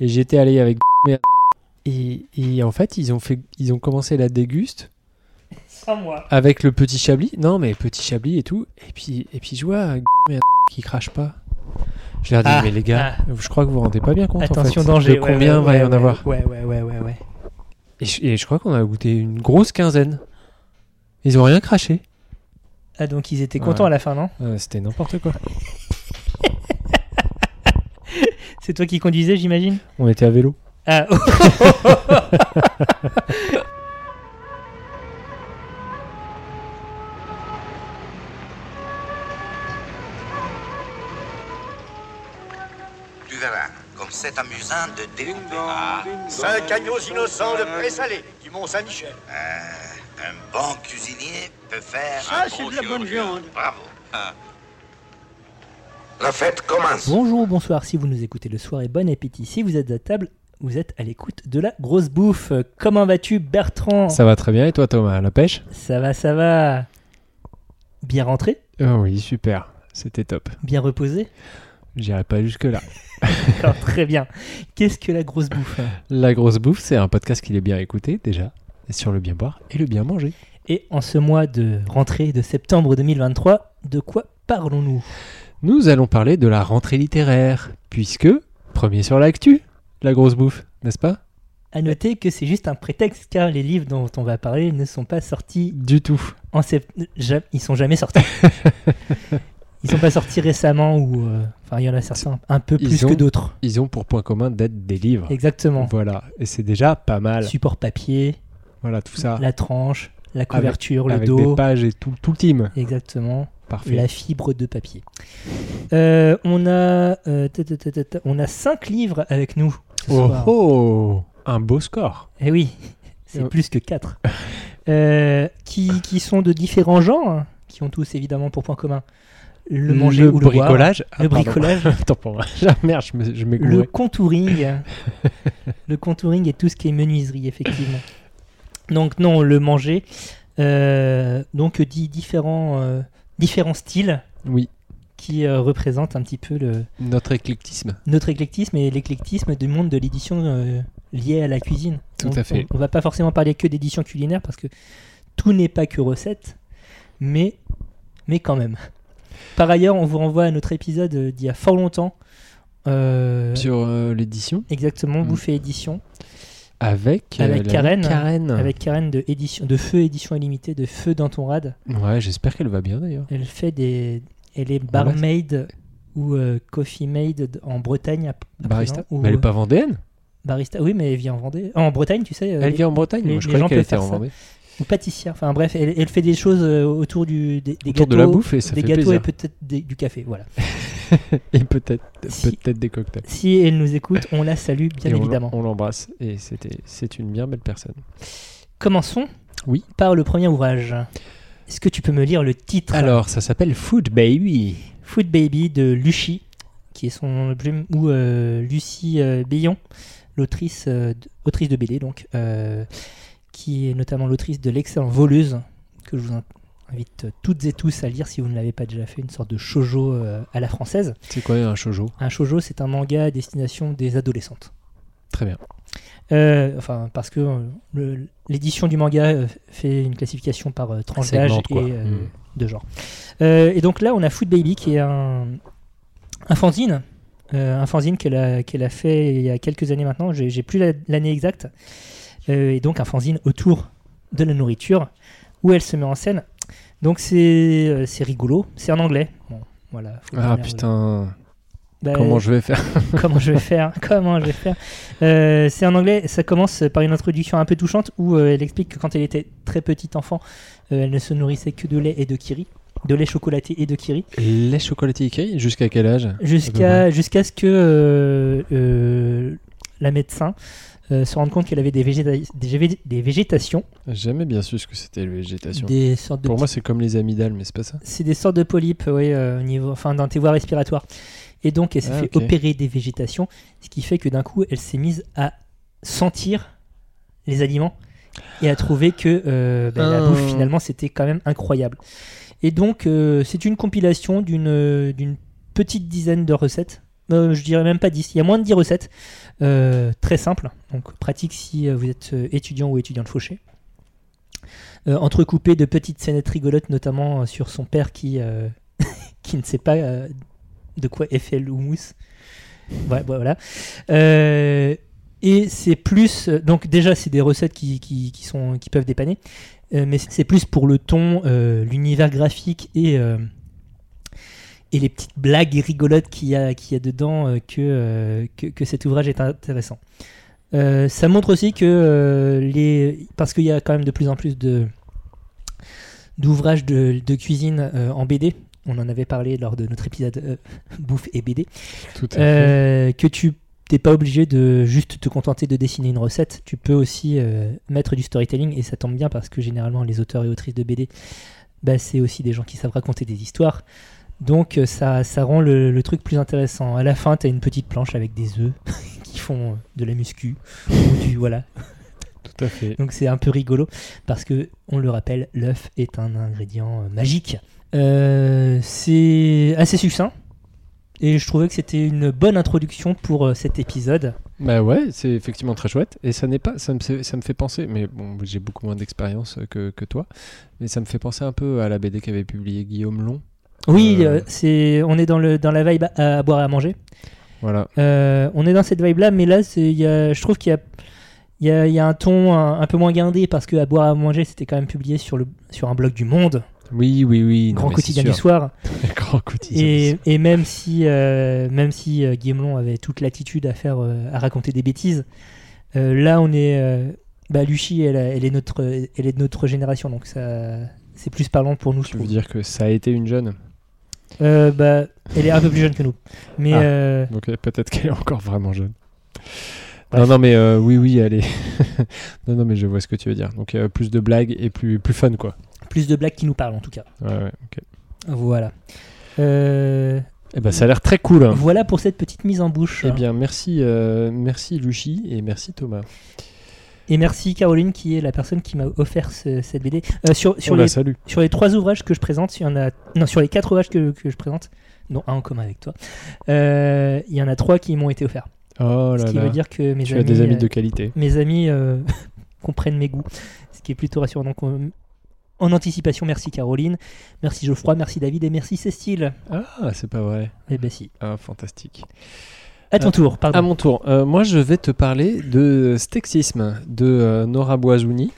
Et j'étais allé avec et, et en fait, ils ont, fait, ils ont commencé la déguste Sans moi. avec le petit chablis. Non, mais petit chablis et tout. Et puis, et puis je vois qui crache pas. Je leur dis, Ah, mais les gars, je crois que vous vous rendez pas bien compte. en Attention fait, danger. de ouais, combien ouais, va y en avoir Ouais, ouais, ouais, ouais, ouais. et je, et je crois qu'on a goûté une grosse quinzaine. Ils ont rien craché. Ah, donc ils étaient contents à la fin, non? Euh, C'était n'importe quoi. C'est toi qui conduisais, j'imagine On était à vélo. Ah, Tu verras, comme c'est amusant de découper. Ah, Cinq agneaux innocents de présalé du Mont-Saint-Michel. euh, un bon cuisinier peut faire Ça, un c'est de la bonne viande. Bravo. Ah. La fête commence. Bonjour, bonsoir, si vous nous écoutez le soir et bon appétit. Si vous êtes à table, vous êtes à l'écoute de la grosse bouffe. Comment vas-tu, Bertrand Ça va très bien. Et toi, Thomas, la pêche? Ça va, ça va. Bien rentré? Oh Oui, super. C'était top. Bien reposé? J'irai pas jusque-là. D'accord, très bien. Qu'est-ce que la grosse bouffe? La grosse bouffe, c'est un podcast qu'il est bien écouté déjà, sur le bien boire et le bien manger. Et en ce mois de rentrée de septembre 2023, de quoi parlons-nous? Nous allons parler de la rentrée littéraire, puisque, premier sur l'actu, la grosse bouffe, n'est-ce pas? À noter que c'est juste un prétexte car les livres dont on va parler ne sont pas sortis Du tout. en septembre. Ils sont jamais sortis. Ils sont pas sortis récemment ou. euh, Enfin, il y en a certains un peu Ils plus ont- que d'autres. Ils ont pour point commun d'être des livres. Exactement. Voilà, et c'est déjà pas mal. Support papier, Voilà, tout ça. la tranche, la couverture, le avec dos. des pages et tout, tout le team. Exactement. Parfait. La fibre de papier. Euh, on a euh, on a cinq livres avec nous. ce Oh soir. oh Un beau score. Eh oui, c'est Oh. plus que 4. qui, qui sont de différents genres, hein, qui ont tous évidemment pour point commun le manger ou le boire, bricolage. Ah, le pardon. bricolage, Attends pour moi. Ah, merde, je me- je le contouring, le contouring et tout ce qui est menuiserie effectivement. Donc non, le manger, euh, donc dit différents, euh, différents styles Oui, qui euh, représentent un petit peu le, notre éclectisme. notre éclectisme et l'éclectisme du monde de l'édition euh, lié à la cuisine. Tout On- à fait. On, on va pas forcément parler que d'édition culinaire parce que tout n'est pas que recette, mais, mais quand même. Par ailleurs, on vous renvoie à notre épisode euh, d'il y a fort longtemps. euh, Sur l'édition, exactement, Mm. Bouffée Édition. Avec, euh, Avec Karen. Karen. Avec Karen de, édition, de Feu Édition Illimitée, de Feu dans ton rad. Ouais, j'espère qu'elle va bien d'ailleurs. Elle fait des. Elle est barmaid ou euh, coffee maid en Bretagne. à- à Barista. présent, ou, Mais elle est euh, pas vendéenne? Barista, oui, mais elle vit en Vendée. En Bretagne, tu sais. euh, Elle vit en Bretagne les- Moi, je les croyais gens qu'elle était faire en ça. Vendée. Ou pâtissière. Enfin bref, elle, elle fait des choses euh, autour du, des, des Autour gâteaux, de la bouffe et ça des fait gâteaux plaisir. et peut-être du café. Voilà. Et peut-être Si- peut-être des cocktails. Si elle nous écoute, on la salue bien Et évidemment. On l'embrasse et c'était c'est une bien belle personne. Commençons Oui. par le premier ouvrage. Est-ce que tu peux me lire le titre? Alors, ça s'appelle Food Baby. Food Baby de Lucie, qui est son plume, ou euh, Lucie euh, l'autrice euh, autrice de BD donc, qui est notamment l'autrice de l'excellent Voleuse, que je vous in- invite toutes et tous à lire si vous ne l'avez pas déjà fait, une sorte de shoujo euh, à la française. C'est quoi un shoujo Un shoujo, c'est un manga à destination des adolescentes. Très bien. Euh, enfin, parce que euh, l'édition du manga euh, fait une classification par tranche d'âge et quoi. euh, Mm. de genre. Et donc là, on a Food Baby qui est un, un fanzine. un fanzine qu'elle a, fait il y a quelques années maintenant. J'ai plus la- l'année exacte. Euh, et donc un fanzine autour de la nourriture où elle se met en scène. Donc c'est euh, rigolo. C'est en anglais. Bon, voilà. faut Ah putain, Bah, comment je vais faire comment je vais faire Comment je vais faire Euh, C'est en anglais. Ça commence par une introduction un peu touchante où euh, elle explique que quand elle était très petite enfant, euh, elle ne se nourrissait que de lait et de kiri, de lait chocolaté et de kiri, Les chocolatés Ikei, jusqu'à quel âge jusqu'à jusqu'à ce que la médecin euh, se rende compte qu'elle avait des, végéta- des, végé- des végétations, jamais bien su ce que c'était la végétation. des sortes de Pour moi, c'est comme les amygdales, mais c'est pas ça. c'est des sortes de polypes, oui, euh, au niveau, enfin dans tes voies respiratoires. Et donc elle s'est Ah, fait opérer des végétations, ce qui fait que d'un coup elle s'est mise à sentir les aliments et à trouver que euh, ben, la Ah. bouffe finalement c'était quand même incroyable. Et donc euh, c'est une compilation d'une d'une petite dizaine de recettes Je dirais même pas 10. Il y a moins de 10 recettes. Euh, très simple. Donc pratique si euh, vous êtes euh, étudiant ou étudiante fauché. Euh, entrecoupé de petites scénettes rigolotes, notamment sur son père qui, qui ne sait pas de quoi est fait le voilà. Et c'est plus. Donc, déjà, c'est des recettes qui, qui, sont, qui peuvent dépanner. Mais c'est plus pour le ton, l'univers graphique et, et les petites blagues rigolotes qu'il y a, qu'il y a dedans euh, que, euh, que, que cet ouvrage est intéressant. Euh, ça montre aussi que les. Parce qu'il y a quand même de plus en plus de d'ouvrages de, de cuisine en BD. On en avait parlé lors de notre épisode euh, bouffe et BD. Tout à fait. Que tu t'es pas obligé de juste te contenter de dessiner une recette. Tu peux aussi euh, mettre du storytelling et ça tombe bien parce que généralement les auteurs et autrices de BD, bah, c'est aussi des gens qui savent raconter des histoires. Donc euh, ça, ça rend le, le truc plus intéressant. À la fin, tu as une petite planche avec des œufs qui font euh, de la muscu ou du voilà. Tout à fait. Donc c'est un peu rigolo parce que on le rappelle, l'œuf est un ingrédient euh, magique. Euh, c'est assez succinct et je trouvais que c'était une bonne introduction pour cet épisode. Bah ouais, c'est effectivement très chouette. Et ça n'est pas, ça me, fait- ça me fait penser, mais bon, j'ai beaucoup moins d'expérience que, que toi, mais ça me fait penser un peu à la BD qu'avait publié Guillaume Long. Oui, Euh. euh, c'est on est dans le dans la vibe à, à boire et à manger. Voilà. Euh, on est dans cette vibe là, mais là y a- je trouve qu'il y a il y, a, il y a un ton un, un peu moins guindé parce que à boire et à manger c'était quand même publié sur le sur un blog du Monde, Oui, oui, oui. grand quotidien du soir. grand quotidien. Et, et même si, euh, même si avait toute l'attitude à faire, à raconter des bêtises, là on est, bah, Lucie, elle, est notre, elle est de notre génération, donc ça, c'est plus parlant pour nous. je Tu veux dire que ça a été une jeune? Euh, bah, elle est un peu plus jeune que nous, mais Ah. euh, Donc peut-être qu'elle est encore vraiment jeune. Bref. Non, non, mais euh, oui, oui, elle est. non, non, mais je vois ce que tu veux dire. Donc plus de blagues et plus, plus fun, quoi. plus de blagues qui nous parlent en tout cas. Ouais, ouais, ok. Voilà. Euh, Eh ben, ça a l'air très cool. hein. voilà pour cette petite mise en bouche. Eh bien, merci, euh, merci Luchi et merci Thomas. Et merci Caroline qui est la personne qui m'a offert ce- cette BD. Euh, sur, sur On les. Sur les trois ouvrages que je présente, il y en a. Non, sur les quatre ouvrages que, que je présente, dont un en commun avec toi, euh, il y en a trois qui m'ont été offerts. Oh ce là qui là. veut dire que mes Tu amis, as des amis euh, de qualité. mes amis euh, comprennent mes goûts, ce qui est plutôt rassurant. Donc, en anticipation, merci Caroline, merci Geoffroy, merci David et merci Cécile. Ah, c'est pas vrai. Eh ben si. Ah, fantastique. À ton Euh, tour, pardon. À mon tour, euh, moi je vais te parler de Stexisme de euh, Nora Boisouni,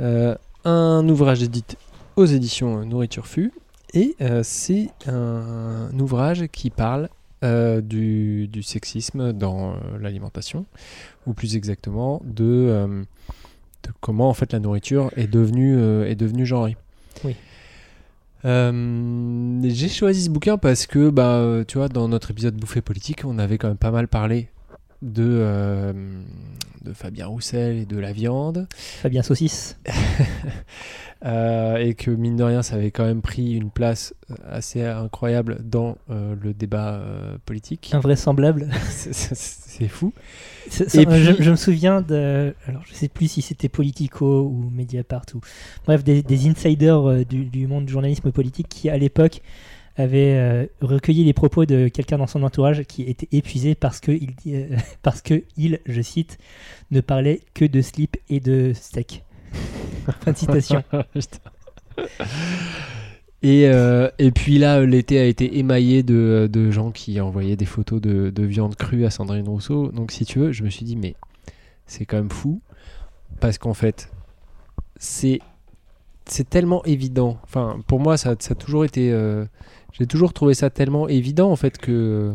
Euh, un ouvrage édité aux éditions Nourriture Fu, et c'est un, ouvrage qui parle du, du sexisme dans l'alimentation, ou plus exactement de, de comment en fait la nourriture est devenue, est devenue genrée. Oui. Euh, j'ai choisi ce bouquin parce que, bah, tu vois, dans notre épisode Bouffée politique, on avait quand même pas mal parlé de, euh, de Fabien Roussel et de la viande, Fabien Saucisse. euh, et que mine de rien, ça avait quand même pris une place euh, assez incroyable dans euh, le débat politique. Invraisemblable. C'est- fou. Et je, me souviens de. Alors, je sais plus si c'était Politico ou Mediapart ou. Bref, des, des insiders du, du monde du journalisme politique qui, à l'époque, avaient euh, recueilli les propos de quelqu'un dans son entourage qui était épuisé parce que il, euh, parce que il, je cite, ne parlait que de slip et de steak. fin de citation. Et, euh, et puis là, l'été a été émaillé de, de gens qui envoyaient des photos de, de viande crue à Sandrine Rousseau. Donc, si tu veux, je me suis dit, mais c'est quand même fou. Parce qu'en fait, c'est c'est tellement évident. Enfin, pour moi, ça, ça a toujours été. euh, J'ai toujours trouvé ça tellement évident, en fait, que,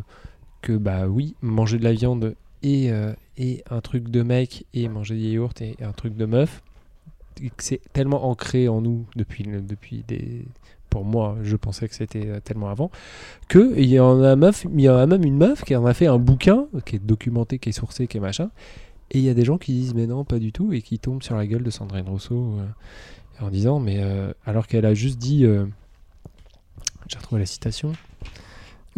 que bah oui, manger de la viande et, euh, et un truc de mec et manger des yaourts et un truc de meuf, c'est tellement ancré en nous depuis, depuis des. Pour moi, je pensais que c'était euh, tellement avant que il y en a meuf, il y en a même une meuf qui en a fait un bouquin qui est documenté, qui est sourcé, qui est machin. Et il y a des gens qui disent mais non, pas du tout, et qui tombent sur la gueule de Sandrine Rousseau euh, en disant mais euh, alors qu'elle a juste dit, j'ai retrouvé la citation.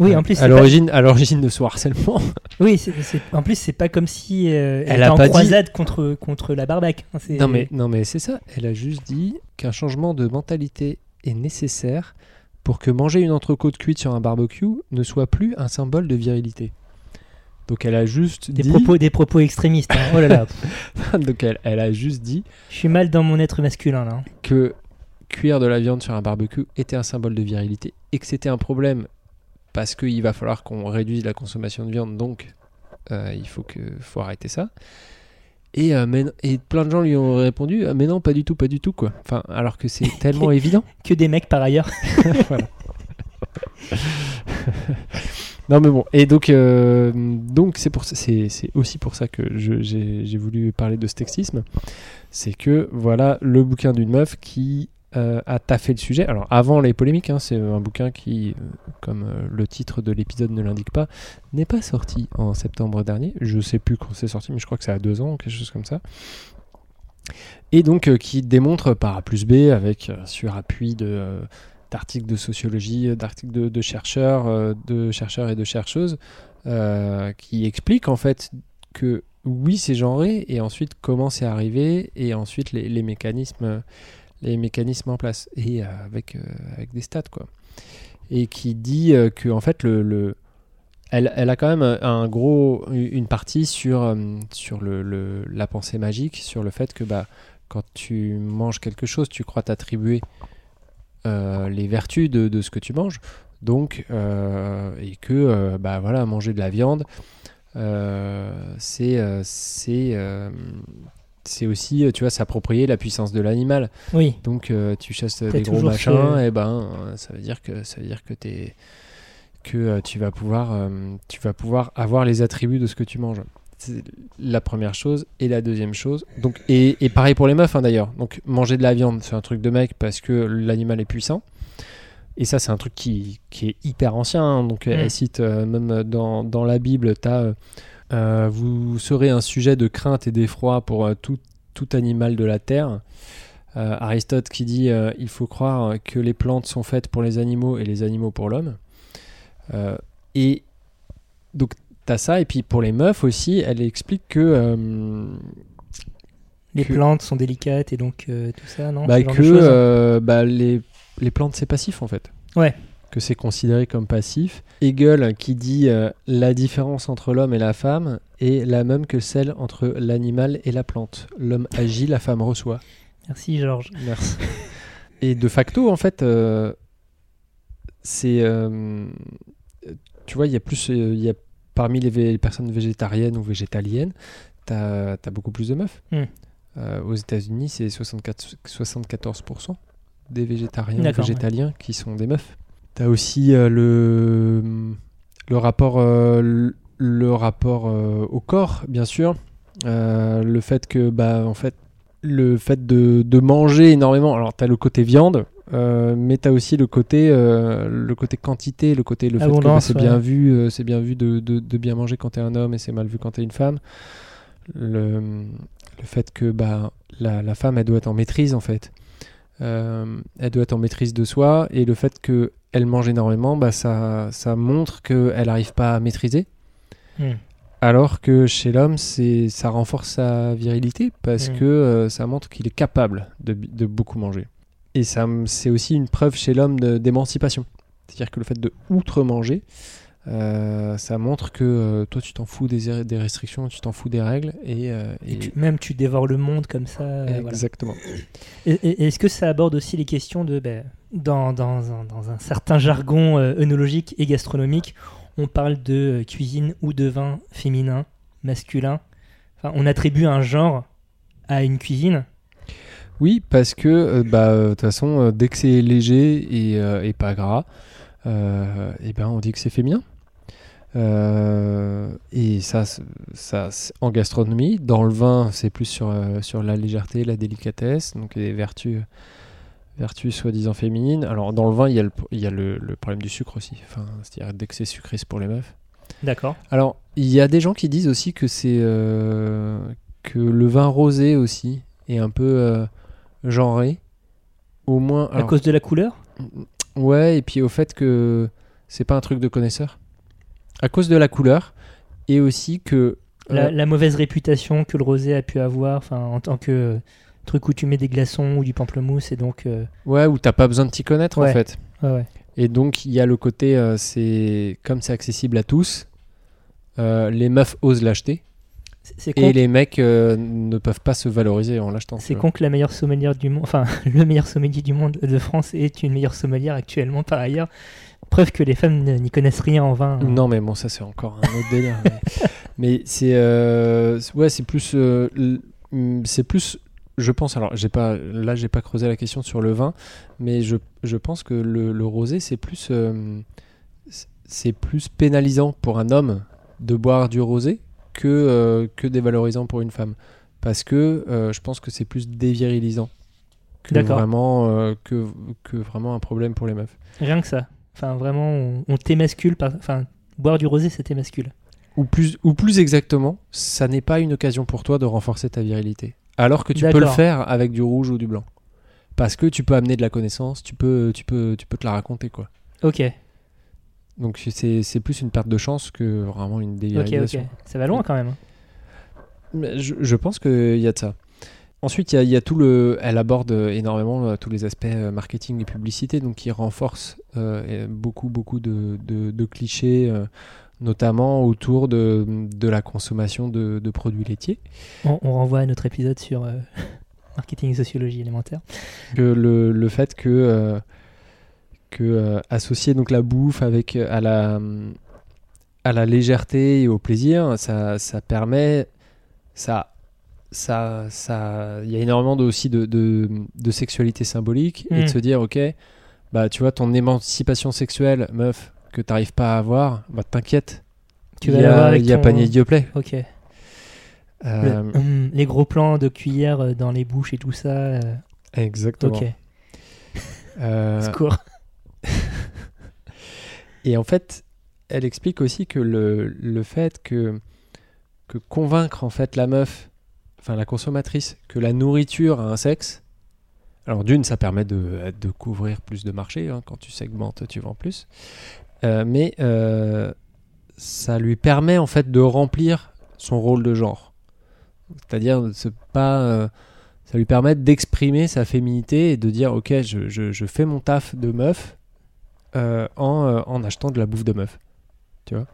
Oui, en plus, à pas- l'origine, à l'origine de ce harcèlement. oui, c'est- c'est- en plus, c'est pas comme si euh, elle, Elle était a en pas dit- croisade contre, contre la barbaque. hein, c'est- Non mais, non mais c'est ça, elle a juste dit qu'un changement de mentalité est nécessaire pour que manger une entrecôte cuite sur un barbecue ne soit plus un symbole de virilité. Donc elle a juste Des dit. propos, des propos extrémistes. hein. Oh là là, Donc elle, elle a juste dit je suis mal dans mon être masculin là. hein. que cuire de la viande sur un barbecue était un symbole de virilité et que c'était un problème parce qu'il va falloir qu'on réduise la consommation de viande, donc euh, il faut, que, faut arrêter ça. Et, euh, mais- et plein de gens lui ont répondu Ah, Mais non, pas du tout, pas du tout, quoi. Enfin, alors que c'est tellement évident. Que des mecs par ailleurs. Non, mais bon. Et donc, euh, donc c'est pour ça- c'est c'est aussi pour ça que je- j'ai j'ai voulu parler de ce textisme. C'est que voilà le bouquin d'une meuf qui euh, a taffé le sujet. Alors, avant les polémiques, hein, c'est un bouquin qui, euh, comme euh, le titre de l'épisode ne l'indique pas, n'est pas sorti en septembre dernier. Je sais plus quand c'est sorti, mais je crois que c'est à deux ans quelque chose comme ça. Et donc, euh, qui démontre par A plus B, avec euh, sur appui de. euh, d'articles de sociologie, euh, d'articles de, chercheurs, euh, de chercheurs et de chercheuses, euh, qui expliquent en fait que oui, c'est genré, et ensuite comment c'est arrivé, et ensuite les mécanismes, les mécanismes en place, et euh, avec, euh, avec des stats quoi. Et qui dit euh, que en fait le, le- elle, elle a quand même un gros, une partie sur, sur le, le- la pensée magique, sur le fait que bah, quand tu manges quelque chose, tu crois t'attribuer les vertus de, de ce que tu manges. Donc, et que bah, voilà, manger de la viande, c'est c'est aussi, euh, tu vois, s'approprier la puissance de l'animal. Oui. Donc, euh, tu chasses T'as des gros machins, fait- et ben, euh, ça veut dire que ça veut dire que t'es que euh, tu vas pouvoir euh, tu vas pouvoir avoir les attributs de ce que tu manges. C'est la première chose et la deuxième chose. Donc et, et pareil pour les meufs hein, d'ailleurs. Donc manger de la viande, c'est un truc de mec parce que l'animal est puissant. Et ça, c'est un truc qui, qui est hyper ancien. hein. Donc, elle cite même dans, dans la Bible, tu as Vous serez un sujet de crainte et d'effroi pour euh, tout, tout animal de la terre. Euh, Aristote qui dit euh, Il faut croire que les plantes sont faites pour les animaux et les animaux pour l'homme. Euh, et donc, tu as ça. Et puis, pour les meufs aussi, elle explique que. euh, Les Que- plantes sont délicates et donc euh, tout ça, non bah, que euh, bah, les, les plantes c'est passif en fait. Ouais. Que c'est considéré comme passif. Hegel qui dit euh, la différence entre l'homme et la femme est la même que celle entre l'animal et la plante. L'homme agit, la femme reçoit. Merci Georges. Merci. et de facto en fait, euh, c'est euh, tu vois il y a plus il y a parmi les, personnes végétariennes ou végétaliennes, t'as as beaucoup plus de meufs. Hmm. Euh, aux États-Unis, c'est 64, 74% des végétariens ou D'accord, végétaliens qui sont des meufs. T'as aussi euh, le, le rapport, euh, le, le rapport euh, au corps, bien sûr. Le fait que, bah, en fait, le fait de, de manger énormément. Alors, t'as le côté viande, euh, mais t'as aussi le côté, euh, le côté quantité, le côté le fait que bah, c'est ouais. bien vu, euh, c'est bien vu de, de- de bien manger quand t'es un homme et c'est mal vu quand t'es une femme. Le, le fait que bah, la, la femme, elle doit être en maîtrise en fait. Euh, elle doit être en maîtrise de soi et le fait qu'elle mange énormément, bah, ça, ça montre qu'elle n'arrive pas à maîtriser. Hmm. Alors que chez l'homme, c'est ça renforce sa virilité parce Mm. que euh, ça montre qu'il est capable de, de beaucoup manger. Et ça, c'est aussi une preuve chez l'homme de- d'émancipation. C'est-à-dire que le fait de outre-manger, euh, ça montre que euh, toi, tu t'en fous des, des restrictions, tu t'en fous des règles. Et, euh, Et et- tu- même tu dévores le monde comme ça. voilà. Exactement. Et- et- Est-ce que ça aborde aussi les questions de. ben, dans, dans un, dans un certain jargon œnologique et gastronomique, on parle de cuisine ou de vin féminin, masculin? Enfin, on attribue un genre à une cuisine? Oui, parce que bah, de toute façon, dès que c'est léger et, et pas gras, euh, eh ben, on dit que c'est féminin. Euh, et ça, ça en gastronomie. Dans le vin, c'est plus sur, euh, sur la légèreté, la délicatesse, donc les vertus, vertus soi-disant féminines. Alors, dans le vin, il y a le, il y a le, le problème du sucre aussi. Enfin, c'est-à-dire, c'est sucré, c'est pour les meufs. D'accord. Alors, il y a des gens qui disent aussi que c'est euh, que le vin rosé aussi est un peu genré. Au moins. À cause de la couleur? Ouais, et puis au fait que c'est pas un truc de connaisseur. À cause de la couleur et aussi que. la, euh, la mauvaise réputation que le rosé a pu avoir enfin, en tant que truc où tu mets des glaçons ou du pamplemousse et donc. euh, ouais, où t'as pas besoin de t'y connaître en fait. ouais, ouais. Et donc, il y a le côté, euh, c'est comme c'est accessible à tous, les meufs osent l'acheter C'est- et les mecs euh, ne peuvent pas se valoriser en l'achetant. c'est con que la meilleure sommelière du monde, enfin le meilleur sommelier du monde de France est une meilleure sommelière actuellement par ailleurs. Preuve que les femmes n'y connaissent rien en vin. Non, mais bon, ça c'est encore un autre délire. mais mais c'est euh, c'est- ouais, c'est plus, euh, mm, c'est plus. Je pense. Alors, j'ai pas. Là, j'ai pas creusé la question sur le vin, mais je, je pense que le, le rosé, c'est plus, c'est plus pénalisant pour un homme de boire du rosé que euh, que dévalorisant pour une femme, parce que euh, je pense que c'est plus dévirilisant que vraiment euh, que que vraiment un problème pour les meufs. Rien que ça. Enfin vraiment, on, on t'émascule. par- Enfin, boire du rosé, ça t'émascule. Ou plus, ou plus exactement, ça n'est pas une occasion pour toi de renforcer ta virilité. Alors que tu peux le faire avec du rouge ou du blanc. Parce que tu peux amener de la connaissance, tu peux, tu peux, tu peux te la raconter quoi. Ok, Donc c'est plus une perte de chance que vraiment une ok, dévirilisation. ok. Ça va loin quand même. hein. Mais Je, je pense qu'il y a de ça. Ensuite, il y a, il y a tout le. Elle aborde énormément euh, tous les aspects euh, marketing et publicité, donc qui renforce euh, beaucoup, beaucoup de, de- de clichés, euh, notamment autour de, de la consommation de, produits laitiers. On, on renvoie à notre épisode sur euh, marketing et sociologie élémentaire. que le, le fait que, que euh, associer donc la bouffe avec euh, à la à la légèreté et au plaisir, ça, ça permet ça ça ça il y a énormément de, aussi de, de, de sexualité symbolique et Mm. de se dire ok bah tu vois ton émancipation sexuelle meuf que t'arrives pas à avoir bah t'inquiète Tu il y a, y a ton- panier Dioplay Ok. Le- Euh, hum, les gros plans de cuillère dans les bouches et tout ça. euh, exactement ok. Euh, Secours. Et en fait, elle explique aussi que le, le fait que, que convaincre en fait la meuf, enfin la consommatrice, que la nourriture a un sexe, alors d'une, ça permet de, de couvrir plus de marché, hein, quand tu segmentes, tu vends plus, Euh, mais euh, ça lui permet en fait de remplir son rôle de genre. C'est-à-dire pas... euh, ça lui permet d'exprimer sa féminité et de dire ok je, je- fais mon taf de meuf en, euh, en achetant de la bouffe de meuf. Tu vois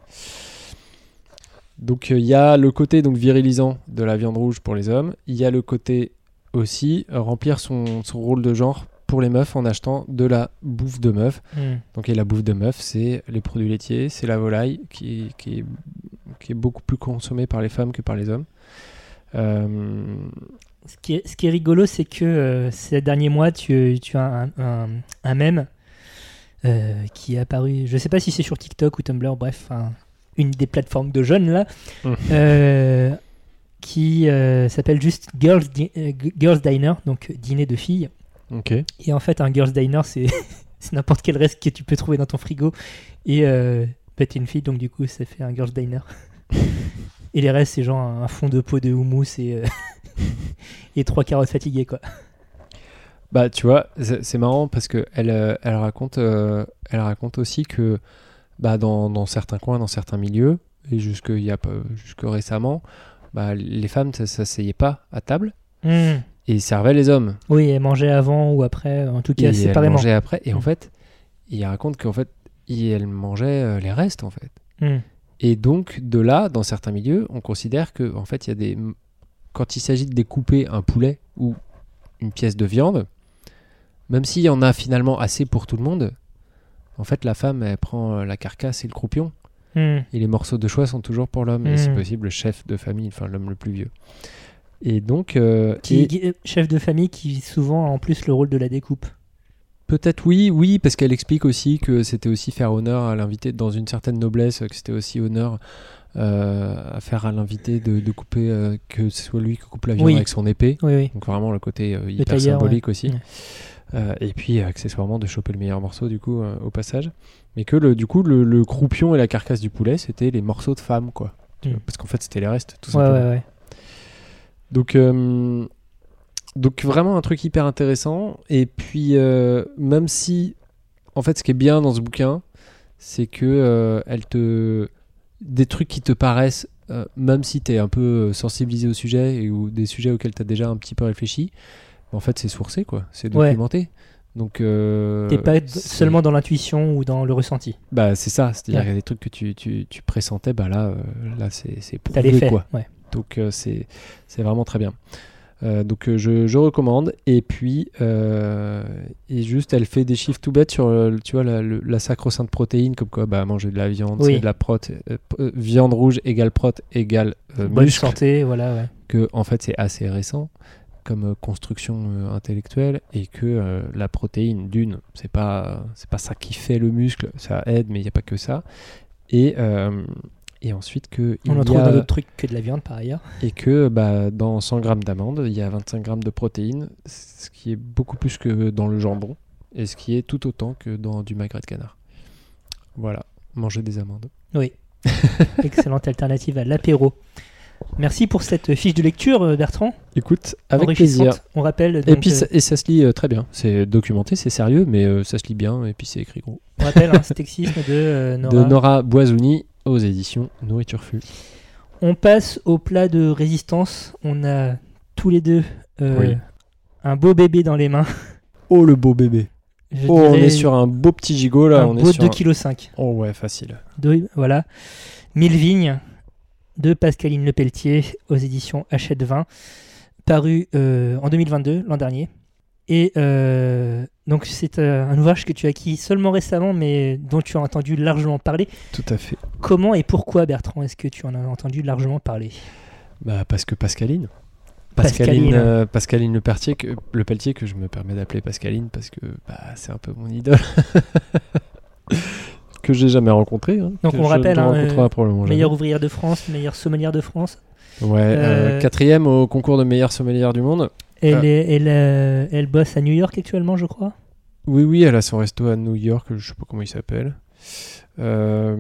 Donc il y a le côté donc virilisant de la viande rouge pour les hommes. Il y a le côté aussi euh, remplir son, son rôle de genre pour les meufs en achetant de la bouffe de meuf. Hum. Donc et la bouffe de meuf, c'est les produits laitiers, c'est la volaille qui, qui, est, qui est beaucoup plus consommée par les femmes que par les hommes. Euh, Ce qui est, ce qui est rigolo, c'est que euh, ces derniers mois, tu, tu as un, un, un mème euh, qui est apparu. Je sais pas si c'est sur TikTok ou Tumblr, bref, un- une des plateformes de jeunes là, Mhm. euh, qui euh, s'appelle juste Girls, Di- Girls Diner, donc dîner de filles. ok. Et en fait, un Girls Diner, c'est n'importe quel reste que tu peux trouver dans ton frigo. Et bah, t'es une fille, donc du coup, ça fait un Girls Diner. et les restes, c'est genre un fond de pot de houmous et, et trois carottes fatiguées, quoi. Bah, tu vois, c'est marrant parce que elle, euh, elle raconte, euh, elle raconte aussi que bah, dans, dans certains coins, dans certains milieux, et jusque, il y a, jusque récemment, bah, les femmes ne s'asseyaient pas à table Hmm. et ils servaient les hommes. Oui, elle mangeait avant ou après, en tout Et cas elles séparément. mangeaient après. Et en Mm. fait, il raconte qu'en fait, il- elle mangeait euh, les restes, en fait. Hmm. Et donc, de là, dans certains milieux, on considère que, en fait, il y a des. Quand il s'agit de découper un poulet ou une pièce de viande, même s'il y en a finalement assez pour tout le monde, en fait, la femme, elle prend euh, la carcasse et le croupion. Hmm. Et les morceaux de choix sont toujours pour l'homme. Et c'est Mm. possible, le chef de famille, enfin, l'homme le plus vieux. Et donc. euh, Qui, et- qui- chef de famille qui souvent a en plus le rôle de la découpe. Peut-être oui, oui, parce qu'elle explique aussi que c'était aussi faire honneur à l'invité dans une certaine noblesse, que c'était aussi honneur euh, à faire à l'invité de, de couper, euh, que ce soit lui qui coupe la viande Oui. avec son épée. Oui, oui. Donc vraiment le côté euh, hyper tailleur, symbolique aussi. Euh, et puis accessoirement de choper le meilleur morceau du coup euh, au passage. Mais que le, du coup le, le croupion et la carcasse du poulet c'était les morceaux de femme quoi. Mm. Parce qu'en fait c'était les restes tout simplement. ouais, ouais. Donc, euh, donc vraiment un truc hyper intéressant. Et puis, même si, en fait, ce qui est bien dans ce bouquin, c'est que elle te des trucs qui te paraissent, même si tu es un peu sensibilisé au sujet et ou des sujets auxquels tu as déjà un petit peu réfléchi, en fait, c'est sourcé quoi, c'est Ouais. documenté. Donc, euh, T'es pas seulement dans l'intuition ou dans le ressenti. Bah, c'est ça. C'est-à-dire Ouais. qu'il y a des trucs que tu, tu, tu pressentais, bah là, euh, là c'est c'est T'as les prouvé, faits. quoi. Ouais. Donc euh, c'est c'est vraiment très bien. Euh, donc euh, je, je recommande et puis et juste elle fait des chiffres tout bêtes sur tu vois la, sacro-sainte protéine comme quoi bah manger de la viande Oui. c'est de la prot viande rouge égale prot égale Bonne muscle santé, voilà. Ouais. que en fait c'est assez récent comme euh, construction euh, intellectuelle et que euh, la protéine d'une c'est pas c'est pas ça qui fait le muscle ça aide mais il n'y a pas que ça et et ensuite que On en trouve a- dans d'autres trucs que de la viande par ailleurs. et que bah, dans 100 grammes d'amandes, il y a 25 grammes de protéines, ce qui est beaucoup plus que dans le jambon, et ce qui est tout autant que dans du magret de canard. Voilà, manger des amandes. Oui. Excellente alternative à l'apéro. Merci pour cette fiche de lecture, euh, Bertrand. Écoute, avec plaisir. On rappelle. Et puis euh, ça, et ça se lit euh, très bien. C'est documenté, c'est sérieux, mais euh, ça se lit bien, et puis c'est écrit gros. on rappelle hein, Stexisme de euh, Nora. De Nora Boisouni aux éditions Nourriture Fu. On passe au plat de résistance. On a tous les deux Oui. un beau bébé dans les mains. Oh le beau bébé. Je Oh, on est sur un beau petit gigot là. un on est beau sur un- 2,5 kg. Oh ouais, facile. voilà. Mille vignes de Pascaline Lepelletier aux éditions Hachette 20, paru euh, en 2022, l'an dernier. Et euh, donc c'est euh, un ouvrage que tu as acquis seulement récemment, mais dont tu as entendu largement parler. Tout à fait. Comment et pourquoi, Bertrand, est-ce que tu en as entendu largement parler? Bah parce que Pascaline. Pascaline. Pascaline, Pascaline le, Pelletier que, le Pelletier, que je me permets d'appeler Pascaline parce que bah, c'est un peu mon idole. que j'ai jamais rencontré. hein, Donc on je rappelle, hein, euh. Meilleure ouvrière de France, meilleure sommelière de France. Ouais, euh, euh, quatrième au concours de meilleure sommelière du monde. Elle, Ah. est, elle, euh, elle bosse à New York actuellement, je crois? Oui, oui, elle a son resto à New York, je sais pas comment il s'appelle. Euh,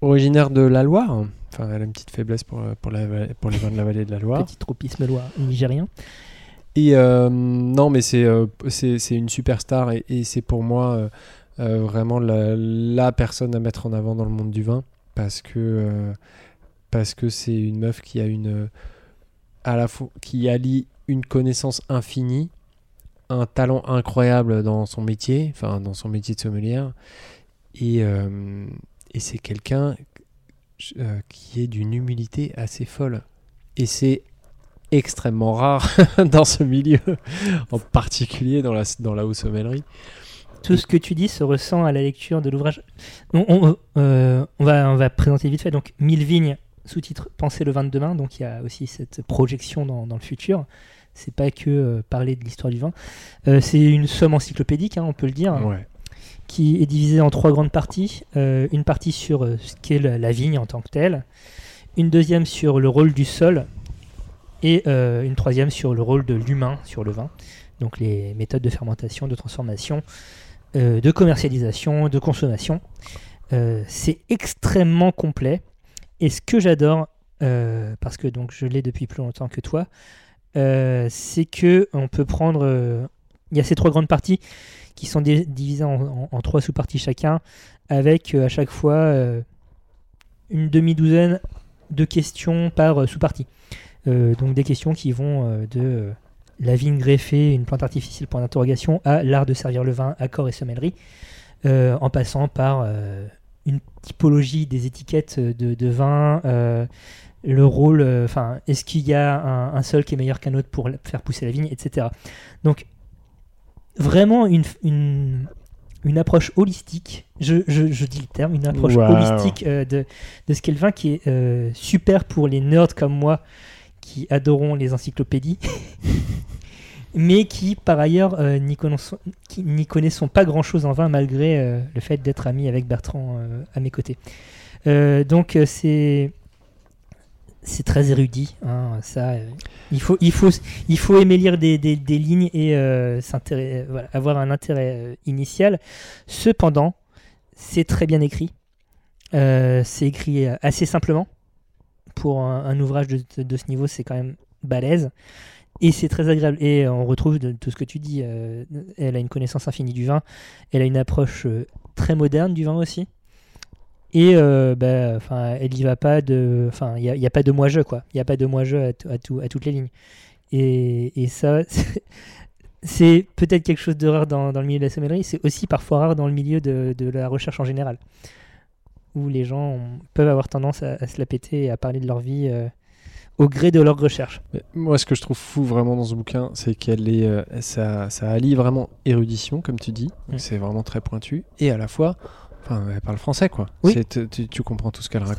originaire de la Loire. Enfin, elle a une petite faiblesse pour, euh, pour, la, pour les vins de la vallée de la Loire. Petit tropisme loire nigérien. Et euh, non, mais c'est euh, c'est c'est une superstar et, et c'est pour moi euh, vraiment la, la personne à mettre en avant dans le monde du vin parce que euh, parce que c'est une meuf qui a une à la fois qui allie une connaissance infinie, un talent incroyable dans son métier, enfin dans son métier de sommelière et euh, et c'est quelqu'un euh, qui est d'une humilité assez folle et c'est extrêmement rare dans ce milieu, en particulier dans la, dans la haute sommellerie. Tout ce que tu dis se ressent à la lecture de l'ouvrage. On, on, euh, on va, on va présenter vite fait. Donc, Mille vignes, sous-titre Penser le vin de demain. Donc, il y a aussi cette projection dans, dans le futur. C'est pas que euh, parler de l'histoire du vin. Euh, c'est une somme encyclopédique, hein, on peut le dire, Ouais. qui est divisée en trois grandes parties. Une partie sur ce qu'est la, la vigne en tant que telle. Une deuxième sur le rôle du sol. Et euh, une troisième sur le rôle de l'humain sur le vin. Donc, les méthodes de fermentation, de transformation euh, de commercialisation, de consommation. Euh, c'est extrêmement complet. Et ce que j'adore, euh, parce que donc je l'ai depuis plus longtemps que toi, c'est que on peut prendre. Il y a ces trois grandes parties qui sont divisées en, trois sous-parties chacun, avec à chaque fois une demi-douzaine de questions par sous-partie. Donc des questions qui vont de la vigne greffée, une plante artificielle point d'interrogation, à l'art de servir le vin, accord et sommellerie, euh, en passant par euh, une typologie des étiquettes de, de vin, euh, le rôle, enfin, est-ce qu'il y a un, un sol qui est meilleur qu'un autre pour la- faire pousser la vigne, etc. Donc, vraiment une, une, une approche holistique, je, je- je dis le terme, une approche holistique de, de ce qu'est le vin qui est super pour les nerds comme moi qui adorons les encyclopédies, mais qui par ailleurs euh, n'y connaissons, pas grand-chose en vin malgré euh, le fait d'être ami avec Bertrand euh, à mes côtés. Donc c'est très érudit, hein, ça. il faut il faut il faut aimer lire des, lignes et avoir un intérêt initial. Cependant, c'est très bien écrit. C'est écrit assez simplement pour un, ouvrage de, ce niveau, c'est quand même balèze. Et c'est très agréable. Et on retrouve tout ce que tu dis. euh, elle a une connaissance infinie du vin. Elle a une approche euh, très moderne du vin aussi. Et euh, bah, elle y va pas de. Enfin, il n'y a, pas de moi-je, quoi. Il n'y a pas de moi-je à, tout- à, tout- à toutes les lignes. Et, et ça, c'est- peut-être quelque chose de rare dans, le milieu de la sommellerie, c'est aussi parfois rare dans le milieu de la recherche en général, où les gens ont- peuvent avoir tendance à, à se la péter et à parler de leur vie euh, au gré de leur recherche. Mais Moi, ce que je trouve fou vraiment dans ce bouquin, c'est qu'elle est, euh, ça, ça allie vraiment érudition, comme tu dis. C'est vraiment très pointu. Et à la fois, enfin, elle parle français, quoi. Oui. Tu, tu comprends tout ce qu'elle raconte.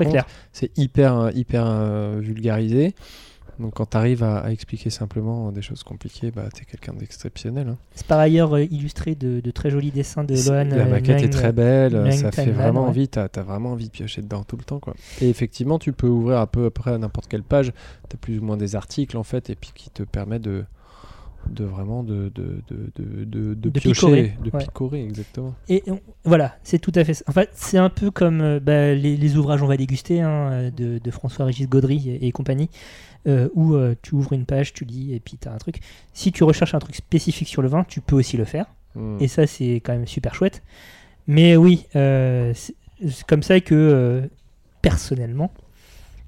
C'est hyper, euh, hyper vulgarisé. Donc quand tu arrives à, à expliquer simplement des choses compliquées, bah, tu es quelqu'un d'exceptionnel. hein. C'est par ailleurs euh, illustré de, de très jolis dessins de Lohan. la euh, maquette est très belle, Lang ça fait vraiment ouais. envie, t'as as vraiment envie de piocher dedans tout le temps. Quoi. Et effectivement, tu peux ouvrir un peu après à n'importe quelle page, tu as plus ou moins des articles en fait, et puis qui te permet de, de vraiment de, de, de, de, de, piocher, picorer, de ouais. picorer, exactement. Et on- voilà, c'est tout à fait ça. En fait, c'est un peu comme euh, bah, les, les ouvrages On va déguster hein, euh, de, François-Régis Gaudry et, et compagnie, euh, où euh, tu ouvres une page, tu lis et puis tu as un truc. Si tu recherches un truc spécifique sur le vin, tu peux aussi le faire. Mm. Et ça, c'est quand même super chouette. Mais oui, c'est comme ça que personnellement,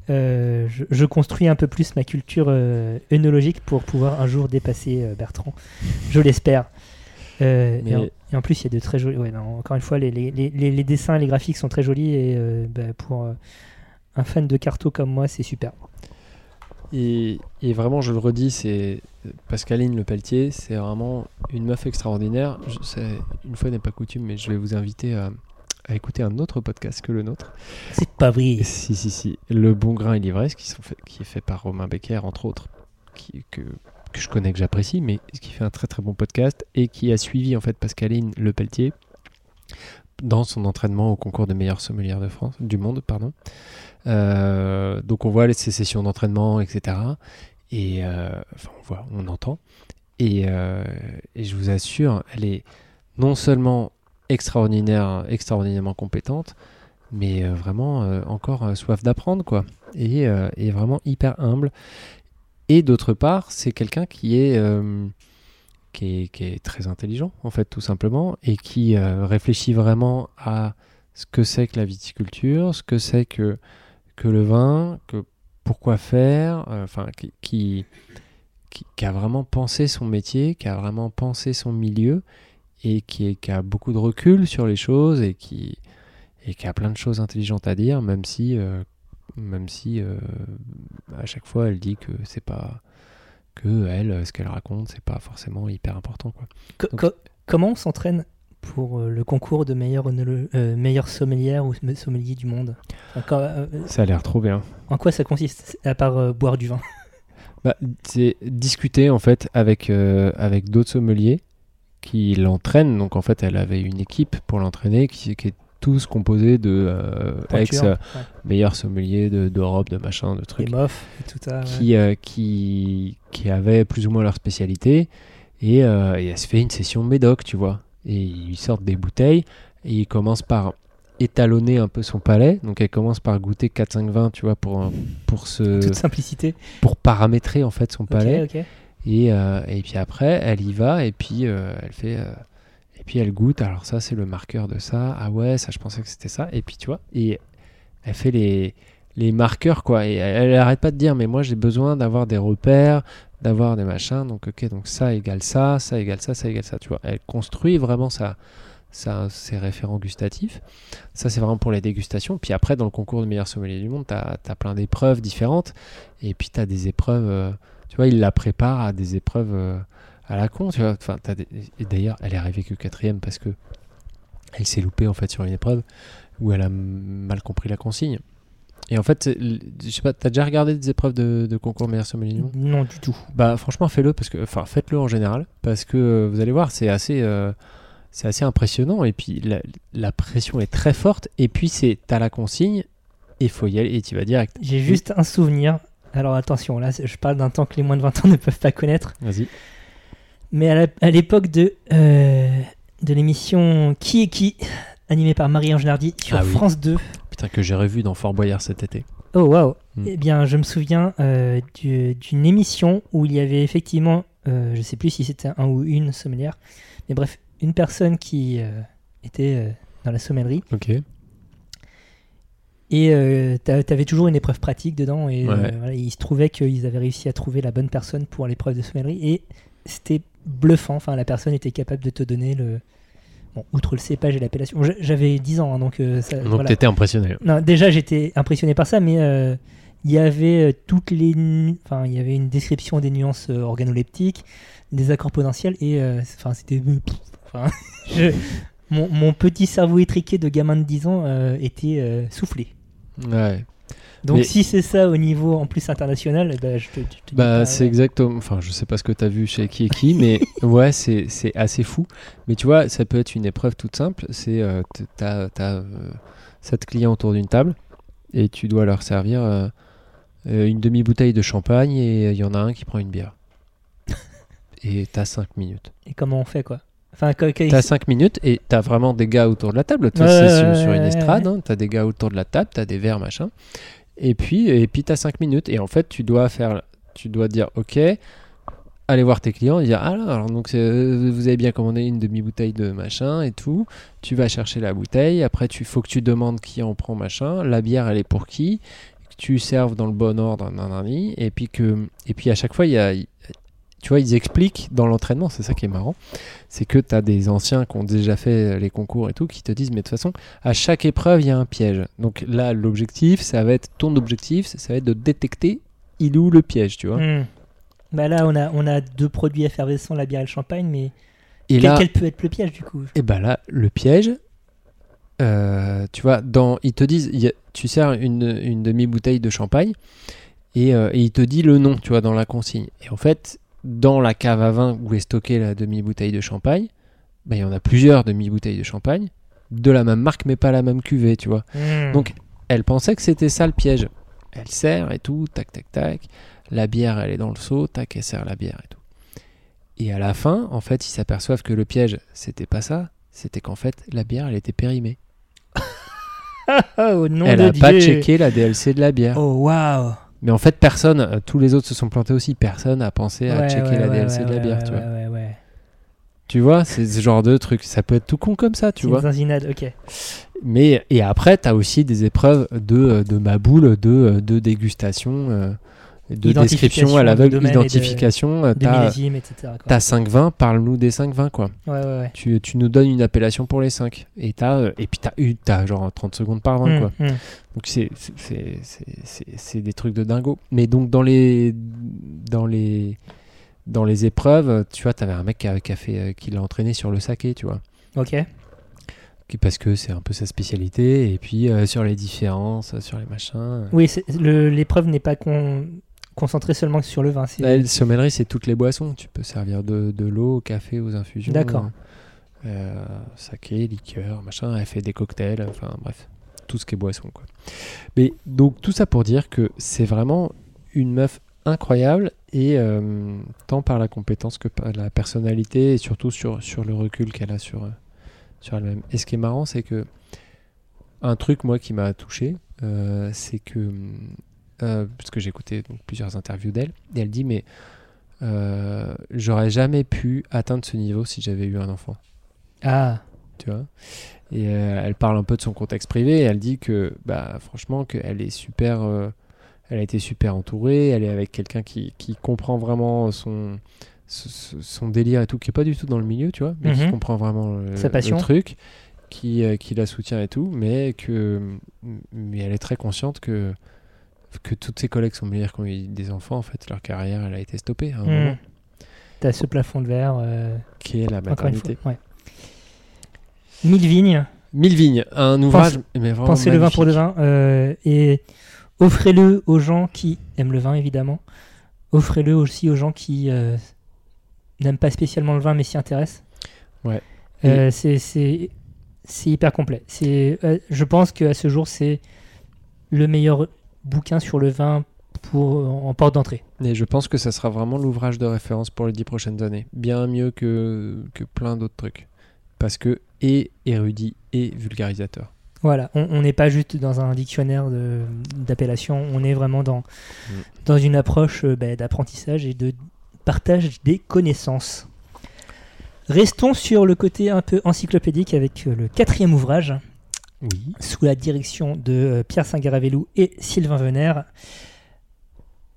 je, je construis un peu plus ma culture euh, œnologique pour pouvoir un jour dépasser euh, Bertrand. Je l'espère. Euh, et, en, et en plus, il y a de très jolis. ouais, non, encore une fois, les, les- les- les- les dessins et les graphiques sont très jolis. Et euh, bah, pour euh, un fan de carto comme moi, c'est super. Et, et vraiment, je le redis, c'est Pascaline Le Pelletier, c'est vraiment une meuf extraordinaire. Je sais, une fois n'est pas coutume, mais je vais vous inviter à, à écouter un autre podcast que le nôtre. C'est pas vrai. Si, si, si. Le Bon Grain et l'Ivresse, qui, sont fait- qui est fait par Romain Becker, entre autres, qui, que, que je connais, que j'apprécie, mais qui fait un très très bon podcast et qui a suivi en fait Pascaline Le Pelletier dans son entraînement au concours de meilleure sommelière de France, du monde, pardon. Euh, donc on voit ces sessions d'entraînement, etc. Et euh, enfin, on voit, on entend. Et, euh, et je vous assure, elle est non seulement extraordinaire, extraordinairement compétente, mais euh, vraiment euh, encore euh, soif d'apprendre, quoi. Et, vraiment hyper humble. Et d'autre part, c'est quelqu'un qui est, qui est très intelligent, en fait, tout simplement, et qui réfléchit vraiment à ce que c'est que la viticulture, ce que c'est que, que le vin, que pourquoi faire, enfin, qui- qui a vraiment pensé son métier, qui a vraiment pensé son milieu, et qui, est- qui a beaucoup de recul sur les choses, et qui, et qui a plein de choses intelligentes à dire, même si, euh, même si euh, à chaque fois elle dit que c'est pas que elle, ce qu'elle raconte, c'est pas forcément hyper important, quoi. Co- Donc- co- comment on s'entraîne pour euh, le concours de meilleure, euh, meilleure sommelière ou somm- sommelier du monde? Enfin, quand- Ça a l'air trop bien. En quoi ça consiste À part boire du vin? Bah, c'est discuter en fait avec, avec d'autres sommeliers qui l'entraînent. Donc en fait, elle avait une équipe pour l'entraîner qui, qui est tous composés de euh, ex ouais. meilleurs sommeliers de- d'Europe, de, machin, de Et trucs, mof, et tout ça. ouais. qui, euh, qui, qui avaient plus ou moins leur spécialité. Et, euh, et elle se fait une session médoc, tu vois. Et ils sortent des bouteilles et ils commencent par étalonner un peu son palais. Donc elle commence par goûter 4-5 vins, tu vois, pour, pour, se, Toute simplicité. pour paramétrer en fait son Ok, palais. ok. Et, euh, et puis après, elle y va et puis euh, elle fait. euh, et puis elle goûte. Alors ça, c'est le marqueur de ça. Ah ouais, ça, je pensais que c'était ça. Et puis tu vois, et elle fait les, les marqueurs quoi. Et elle, elle arrête pas de dire, mais moi j'ai besoin d'avoir des repères, d'avoir des machins. Donc ok, donc ça égale ça, ça égale ça, ça égale ça. Tu vois, elle construit vraiment ça. Ça, ses référents gustatifs. Ça, c'est vraiment pour les dégustations. Puis après, dans le concours de meilleur sommelier du monde, tu as, plein d'épreuves différentes. Et puis, tu as des épreuves. Tu vois, il la prépare à des épreuves euh, à la con, tu vois. Enfin, des- Et d'ailleurs, elle est arrivée que quatrième parce que elle s'est loupée en fait sur une épreuve où elle a mal compris la consigne. Et en fait, je sais pas, t'as déjà regardé des épreuves de, de concours meilleur sommelier Non, du tout. Bah franchement, fais-le parce que, enfin, faites-le en général parce que euh, vous allez voir, c'est assez, euh, c'est assez impressionnant et puis la, la pression est très forte et puis c'est t'as la consigne et faut y aller et tu vas direct. J'ai juste un souvenir. Alors attention, là, je parle d'un temps que les moins de 20 ans ne peuvent pas connaître. Vas-y. Mais à l'époque de, euh, de l'émission Qui est qui animée par Marie-Ange Nardi sur Ah oui. France 2. Putain que j'ai revu dans Fort Boyard cet été. Oh waouh Mm. Eh bien, je me souviens euh, du- d'une émission où il y avait effectivement, euh, je sais plus si c'était un ou une sommelière, mais bref, une personne qui euh, était dans la sommellerie Ok. Et euh, t'a- t'avais toujours une épreuve pratique dedans et euh, Ouais. voilà, il se trouvait qu'ils avaient réussi à trouver la bonne personne pour l'épreuve de sommellerie et c'était bluffant. Enfin, la personne était capable de te donner le. Bon, outre le cépage et l'appellation. J'a- J'avais 10 ans, hein, donc. euh, ça, Donc voilà. t'étais impressionné. Non, déjà, j'étais impressionné par ça, mais euh, il y avait euh, toutes les. Enfin, il y avait une description des nuances organoleptiques, des accords potentiels, et. Enfin, c'était. Enfin, je- mon, mon petit cerveau étriqué de gamin de 10 ans était soufflé. Ouais. Donc, Mais- si c'est ça au niveau en plus international, ben, je te, je te dis Bah, c'est exactement. Enfin, je sais pas ce que t'as vu chez qui et qui, mais ouais, c'est c'est assez fou. Mais tu vois, ça peut être une épreuve toute simple. C'est euh, t'as t'as euh, sept clients autour d'une table et tu dois leur servir euh, euh, une demi bouteille de champagne et il y en a un qui prend une bière. Et t'as 5 minutes. Et comment on fait, quoi? Enfin, T'as 5 minutes et t'as vraiment des gars autour de la table. Toi, Ouais, c'est ouais, sur, une estrade. hein. T'as des gars autour de la table, t'as des verres, machin. Et puis, et puis t'as 5 minutes. Et en fait, tu dois faire, tu dois dire, ok, aller voir tes clients et dire, ah alors donc euh, vous avez bien commandé une demi-bouteille de machin et tout. Tu vas chercher la bouteille. Après, tu faut que tu demandes qui en prend machin. La bière, elle est pour qui? Que tu serves dans le bon ordre, nanani. Et puis que, et puis à chaque fois, il y a, tu vois, ils expliquent dans l'entraînement. C'est ça qui est marrant c'est que tu as des anciens qui ont déjà fait les concours et tout qui te disent mais de toute façon à chaque épreuve il y a un piège donc là l'objectif ça va être ton objectif ça va être de détecter il où le piège tu vois Hmm. Bah là, on a, on a deux produits effervescents, la bière et le champagne, mais et quel, là quel peut être le piège du coup? Et ben là le piège euh, tu vois dans ils te disent a- tu sers une, une demi bouteille de champagne et, euh, et il te dit le nom tu vois dans la consigne et en fait dans la cave à vin où est stockée la demi bouteille de champagne ben, il y en a plusieurs demi bouteilles de champagne de la même marque mais pas la même cuvée tu vois Hmm. Donc, elle pensait que c'était ça le piège. Elle sert et tout, tac, tac, tac. La bière, elle est dans le seau, tac, elle sert la bière et tout. Et à la fin, en fait, ils s'aperçoivent que le piège, c'était pas ça. C'était qu'en fait, la bière, elle était périmée. Au nom elle de a pas checké la DLC de la bière. Oh waouh Mais en fait, personne, euh, tous les autres se sont plantés aussi. Personne a pensé à Ouais, checker ouais, la DLC de la bière, tu vois. Tu vois, c'est ce genre de truc. Ça peut être tout con comme ça, tu vois. une zinzinade, ok. Mais et après, tu as aussi des épreuves de, de maboule, de, de dégustation, euh, de description à l'aveugle, identification. quoi. as 5 vins, parle-nous des 5 vins, quoi. Ouais, ouais, ouais. Tu, tu nous donnes une appellation pour les 5. Et, t'as, euh, et puis, tu as, genre 30 secondes par vin, Hmm, quoi. hmm. Donc, c'est, des trucs de dingo. Mais donc, dans les, dans les, dans les épreuves, tu vois, tu avais un mec qui, a, qui, a fait, euh, qui l'a entraîné sur le saké, tu vois. Ok. Parce que c'est un peu sa spécialité. Et puis, euh, sur les différences, sur les machins. Oui, l'épreuve n'est pas con- concentrée seulement sur le vin. c'est- Bah, le sommellerie, c'est toutes les boissons. Tu peux servir de, de l'eau, au café, aux infusions. D'accord. Euh, saké, liqueur, machin. Elle fait des cocktails. Enfin, bref. Tout ce qui est boisson, quoi. Mais donc, tout ça pour dire que c'est vraiment une meuf incroyable. Et euh, tant par la compétence que par la personnalité. Et surtout sur, sur le recul qu'elle a sur, euh, sur elle-même. Et ce qui est marrant, c'est que. Un truc, moi, qui m'a touché, euh, c'est que euh, parce que j'ai écouté donc, plusieurs interviews d'elle, et elle dit mais euh, j'aurais jamais pu atteindre ce niveau si j'avais eu un enfant, Ah, tu vois? Et euh, elle parle un peu de son contexte privé, et elle dit que bah franchement qu'elle est super, elle a été super entourée, elle est avec quelqu'un qui, qui comprend vraiment son son délire et tout, qui est pas du tout dans le milieu, tu vois, mais qui Mhm. comprend vraiment le, Sa passion. le truc, qui, qui la soutient et tout, mais que mais elle est très consciente que que toutes ses collègues sont meilleurs qui ont eu des enfants, en fait, leur carrière, elle a été stoppée à un moment, T'as ce plafond de verre. euh, qui est la maternité. fois. Ouais. Mille vignes. Mille vignes, un ouvrage, mais vraiment Pensez le vin pour le vin. euh, et offrez-le aux gens qui aiment le vin, évidemment. Offrez-le aussi aux gens qui euh, n'aiment pas spécialement le vin mais s'y intéressent. Ouais. C'est- hyper complet. Je pense qu'à ce jour, c'est le meilleur bouquin sur le vin pour, en porte d'entrée. Et je pense que ça sera vraiment l'ouvrage de référence pour les dix prochaines années. Bien mieux que, que plein d'autres trucs. Parce que, et érudit, et vulgarisateur. Voilà, on n'est pas juste dans un dictionnaire d'appellation, on est vraiment dans, Mm. dans une approche euh, bah, d'apprentissage et de partage des connaissances. Restons sur le côté un peu encyclopédique avec euh, le quatrième ouvrage, Oui. sous la direction de euh, Pierre Saint-Garavelou et Sylvain Venère.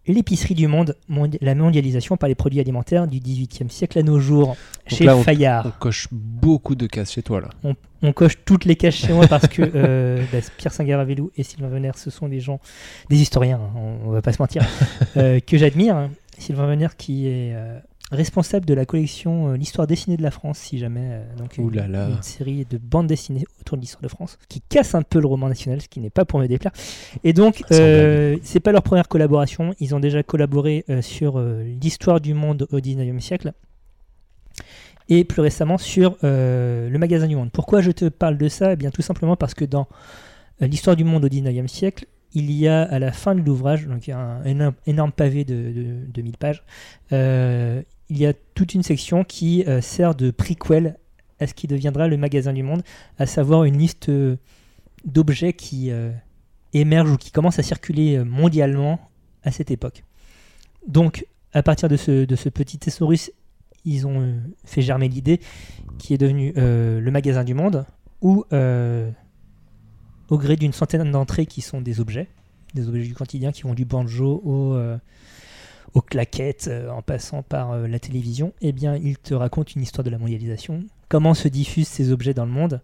l'épicerie du monde, la mondialisation par les produits alimentaires du 18e siècle à nos jours, chez là, on- Fayard. On coche beaucoup de cases chez toi là. On, on coche toutes les cases chez moi parce que euh, bah, Pierre Singaravelou et Sylvain Venère, ce sont des gens, des historiens, hein, on, on va pas se mentir, euh, que j'admire. hein. Sylvain Venère qui est euh, responsable de la collection euh, L'histoire dessinée de la France, si jamais, euh, donc Ouh une, là là. une série de bandes dessinées autour de l'histoire de France, qui casse un peu le roman national, ce qui n'est pas pour me déplaire. Et donc, euh, c'est pas leur première collaboration, ils ont déjà collaboré euh, sur euh, l'histoire du monde au 19e siècle et plus récemment sur euh, le magasin du monde. Pourquoi je te parle de ça? Eh bien, tout simplement parce que dans euh, l'histoire du monde au 19e siècle, il y a à la fin de l'ouvrage, donc il y a un énorme, pavé de, de, de 1000 pages, euh, il y a toute une section qui euh, sert de prequel à ce qui deviendra le magasin du monde, à savoir une liste euh, d'objets qui émergent ou qui commencent à circuler mondialement à cette époque. Donc, à partir de ce, petit thésaurus, ils ont fait germer l'idée qui est devenue le magasin du monde, où, au gré d'une centaine d'entrées qui sont des objets, des objets du quotidien qui vont du banjo au, euh, aux claquettes, euh, en passant par euh, la télévision, eh bien, ils te racontent une histoire de la mondialisation, comment se diffusent ces objets dans le monde?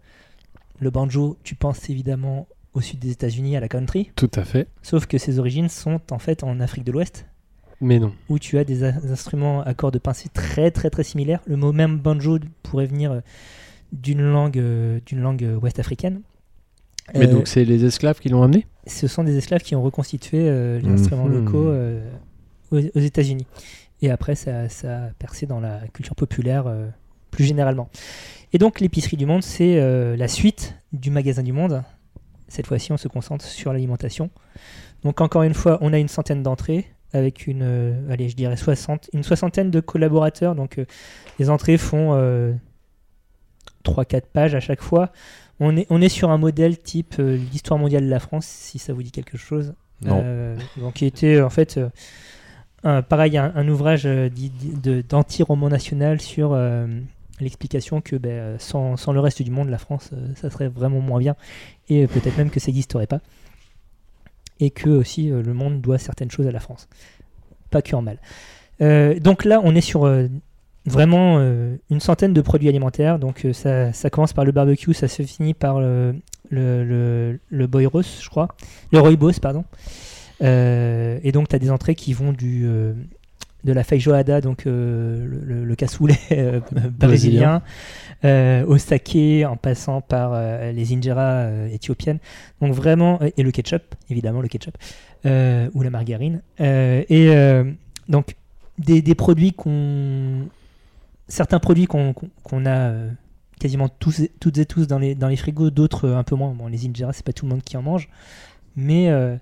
Le banjo, tu penses évidemment au sud des États-Unis, à la country, Tout à fait. sauf que ses origines sont en fait en Afrique de l'Ouest, Mais non. où tu as des instruments à cordes pincées très très très similaires. Le mot même banjo pourrait venir d'une langue, d'une langue ouest-africaine. Mais Euh, donc c'est les esclaves qui l'ont amené ce sont des esclaves qui ont reconstitué euh, les Mhm. instruments locaux euh, aux, aux États-Unis. Et après, ça, ça a percé dans la culture populaire plus généralement. Et donc, l'épicerie du monde, c'est la suite du magasin du monde. Cette fois-ci, on se concentre sur l'alimentation. Donc, encore une fois, on a une centaine d'entrées avec une, allez, je dirais 60, une soixantaine de collaborateurs. Donc, les entrées font 3-4 pages à chaque fois. On est, on est sur un modèle type euh, l'histoire mondiale de la France, si ça vous dit quelque chose. Non. Euh, donc, qui était en fait, euh, un- pareil, un, un ouvrage d'anti-roman national sur l'explication que ben, sans, sans le reste du monde, la France, ça serait vraiment moins bien. Et peut-être même que ça n'existerait pas. Et que aussi le monde doit certaines choses à la France. Pas que en mal. Euh, donc là, on est sur euh, vraiment euh, une centaine de produits alimentaires. Donc euh, ça, ça commence par le barbecue, ça se finit par le, le, le, le je crois. Le rooibos, pardon. Euh, et donc tu as des entrées qui vont du, de la feijoada, donc euh, le, le- le cassoulet euh, brésilien, euh, au saké, en passant par les injera éthiopiennes. Donc vraiment, et le ketchup, évidemment, le ketchup, ou la margarine. Et donc des, des produits qu'on. Certains produits qu'on qu'on a euh, quasiment tous, toutes et tous dans les, dans les frigos, d'autres euh, un peu moins. Bon, les injera, c'est pas tout le monde qui en mange. Mais euh,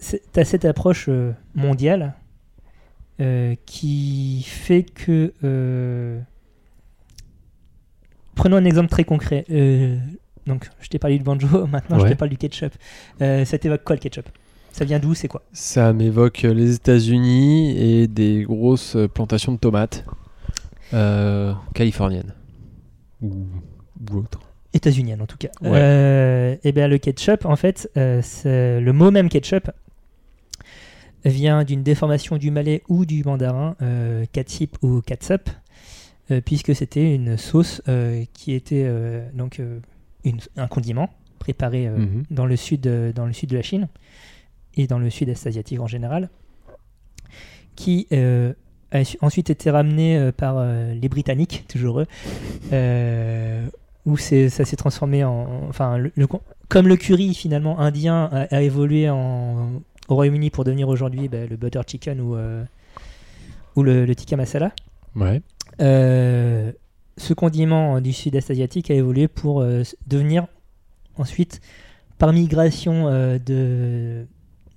tu as cette approche euh, mondiale euh, qui fait que. euh, Prenons un exemple très concret. Donc, je t'ai parlé du banjo, maintenant je te parle du ketchup. Ça t'évoque quoi le ketchup? Ça vient d'où? C'est quoi? Ça m'évoque les États-Unis et des grosses plantations de tomates euh, californiennes ou, ou autres. États-Unienne en tout cas. Ouais. Euh, et bien le ketchup, en fait, euh, c'est- le mot même ketchup vient d'une déformation du malais ou du mandarin, euh, catsup ou catsup, euh, puisque c'était une sauce euh, qui était euh, donc euh, une- un condiment préparé euh, Mhm. dans, le sud, euh, dans le sud de la Chine et dans le sud-est asiatique en général, qui euh, a su- ensuite été ramené euh, par euh, les Britanniques, toujours eux, euh, où c'est- ça s'est transformé en. Enfin, le- le con- comme le curry finalement indien a, a évolué en, au Royaume-Uni pour devenir aujourd'hui bah, le butter chicken ou, ou le, le tikka masala. Ouais. Euh, ce condiment du sud-est asiatique a évolué pour euh, devenir ensuite, par migration euh, de,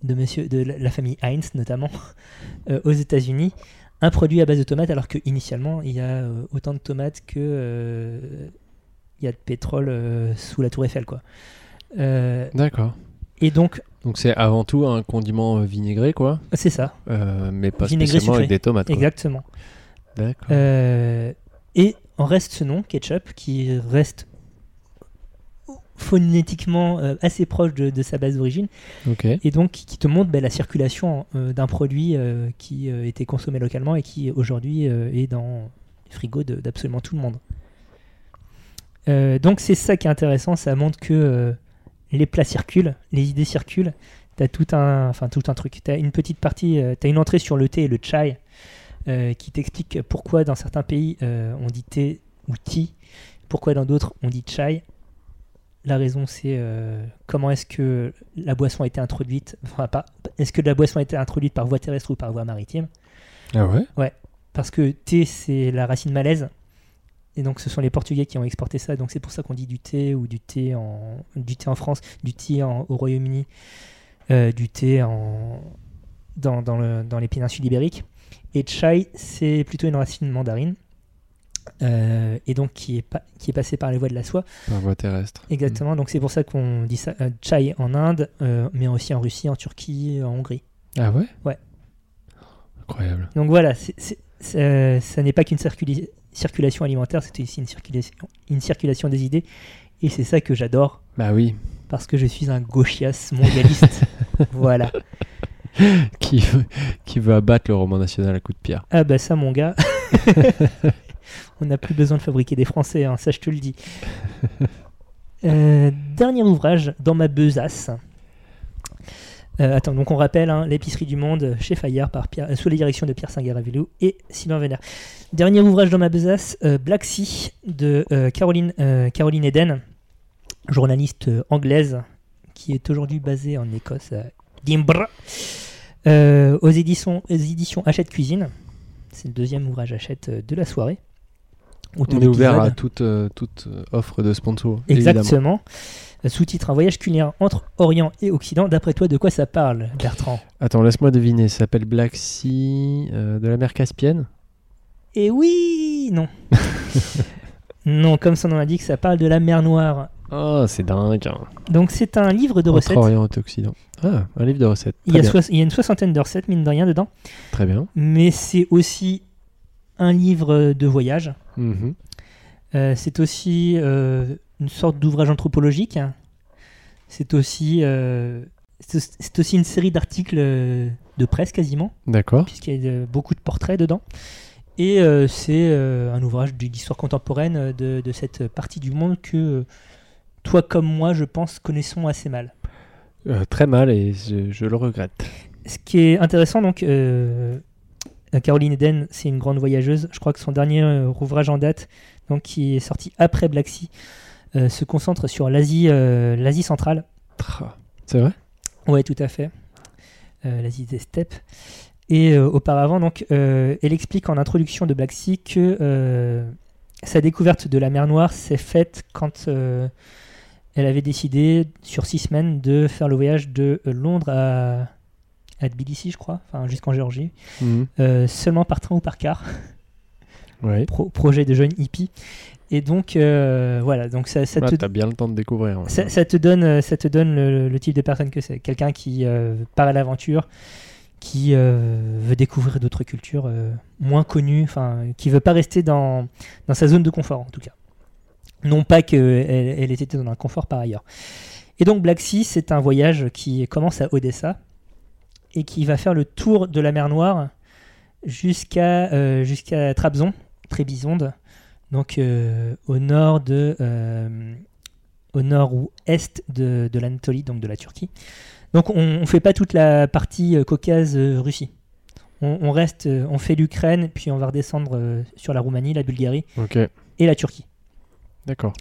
de, monsieur, de la famille Heinz notamment, aux États-Unis, un produit à base de tomates, alors qu'initialement il y a euh, autant de tomates que euh, il y a de pétrole euh, sous la Tour Eiffel. Quoi. D'accord. et donc, Donc c'est avant tout un condiment vinaigré, quoi, c'est ça, euh, mais pas Vinaigré spécialement sucré. avec des tomates. quoi. exactement. D'accord. Euh, et en reste ce nom, ketchup, qui reste phonétiquement euh, assez proche de, de sa base d'origine, et donc qui te montre ben, la circulation euh, d'un produit euh, qui était consommé localement et qui aujourd'hui est dans les frigos d'absolument tout le monde. Donc c'est ça qui est intéressant, ça montre que les plats circulent, les idées circulent. T'as tout un, enfin tout un truc. T'as une petite partie, euh, t'as une entrée sur le thé et le chai qui t'explique pourquoi dans certains pays on dit thé ou tea, pourquoi dans d'autres on dit chai. La raison c'est euh, comment est-ce que la boisson a été introduite, enfin pas, est-ce que la boisson a été introduite par voie terrestre ou par voie maritime? Ah ouais? Parce que thé c'est la racine malaise. Et donc ce sont les Portugais qui ont exporté ça, donc c'est pour ça qu'on dit du thé ou du thé en, du thé en France, du thé en- au Royaume-Uni, euh, du thé en, dans, dans, le- dans les péninsules ibériques. Et chai, c'est plutôt une racine mandarine, euh, et donc qui est, qui est passée par les voies de la soie. Par voie terrestre. Exactement, donc c'est pour ça qu'on dit ça, euh, chai en Inde, euh, mais aussi en Russie, en Turquie, en Hongrie. Ah ouais? Ouais. Incroyable. Donc voilà, ça n'est pas qu'une circula- circulation alimentaire, c'est aussi une circulation, une circulation des idées. Et c'est ça que j'adore, Bah oui. parce que je suis un gauchias mondialiste. voilà. Qui veut, qui veut abattre le roman national à coup de pierre Ah bah ça mon gars, on n'a plus besoin de fabriquer des Français, hein, ça je te le dis. Euh, dernier ouvrage dans ma besace. Euh, attends, donc on rappelle hein, l'épicerie du monde chez Fayard par euh, sous la direction de Pierre Singaravillou et Sylvain Vénère. Dernier ouvrage dans ma besace, euh, Black Sea de Caroline, Caroline Eden, journaliste anglaise qui est aujourd'hui basée en Écosse à aux, éditions, aux éditions Hachette Cuisine. C'est le deuxième ouvrage Hachette de la soirée. On est ouvert à toute, euh, toute euh, offre de sponsor. Exactement. Sous-titre Un voyage culinaire entre Orient et Occident. D'après toi, de quoi ça parle, Bertrand? Attends, laisse-moi deviner. Ça s'appelle Black Sea euh, de la mer Caspienne? Et oui Non. non, comme son nom l'indique, ça parle de la mer Noire. Oh, c'est dingue. hein. Donc c'est un livre de Entre recettes. Orient et Occident. Ah, un livre de recettes. Il y, a il y a une soixantaine de recettes, mine de rien, dedans. Très bien. Mais c'est aussi un livre de voyage. Mhm. Euh, c'est aussi euh, une sorte d'ouvrage anthropologique. C'est aussi, euh, c'est aussi une série d'articles de presse quasiment, D'accord. puisqu'il y a beaucoup de portraits dedans. Et c'est un ouvrage de l'histoire contemporaine de, de cette partie du monde que toi comme moi, je pense, connaissons assez mal. Très mal et je, je le regrette. Ce qui est intéressant, donc, Caroline Eden, c'est une grande voyageuse. Je crois que son dernier euh, ouvrage en date, donc, qui est sorti après Black Sea, euh, se concentre sur l'Asie euh, l'Asie centrale. Tra. C'est vrai? Ouais, tout à fait. L'Asie des steppes. Et euh, auparavant, donc, euh, elle explique en introduction de Black Sea que euh, sa découverte de la mer Noire s'est faite quand elle avait décidé, sur six semaines, de faire le voyage de Londres à, à Tbilissi, je crois, enfin jusqu'en Géorgie, Mhm. euh, seulement par train ou par car, Ouais. Pro- projet de jeunes hippies. Et donc, euh, voilà, donc ça, ça Ah, te T'as bien le temps de découvrir. ouais. ça, ça te donne, euh, ça te donne le, le type de personne que c'est. Quelqu'un qui euh, part à l'aventure, qui veut découvrir d'autres cultures moins connues, enfin, qui veut pas rester dans, dans sa zone de confort en tout cas. Non pas qu'elle elle était dans un confort par ailleurs. Et donc Black Sea, c'est un voyage qui commence à Odessa et qui va faire le tour de la mer Noire jusqu'à euh, jusqu'à Trabzon, Trébizonde, donc euh, au nord de euh, au nord-ouest de, de l'Anatolie, donc de la Turquie. Donc on ne fait pas toute la partie Caucase-Russie. On, on reste, on fait l'Ukraine, puis on va redescendre sur la Roumanie, la Bulgarie et la Turquie. D'accord.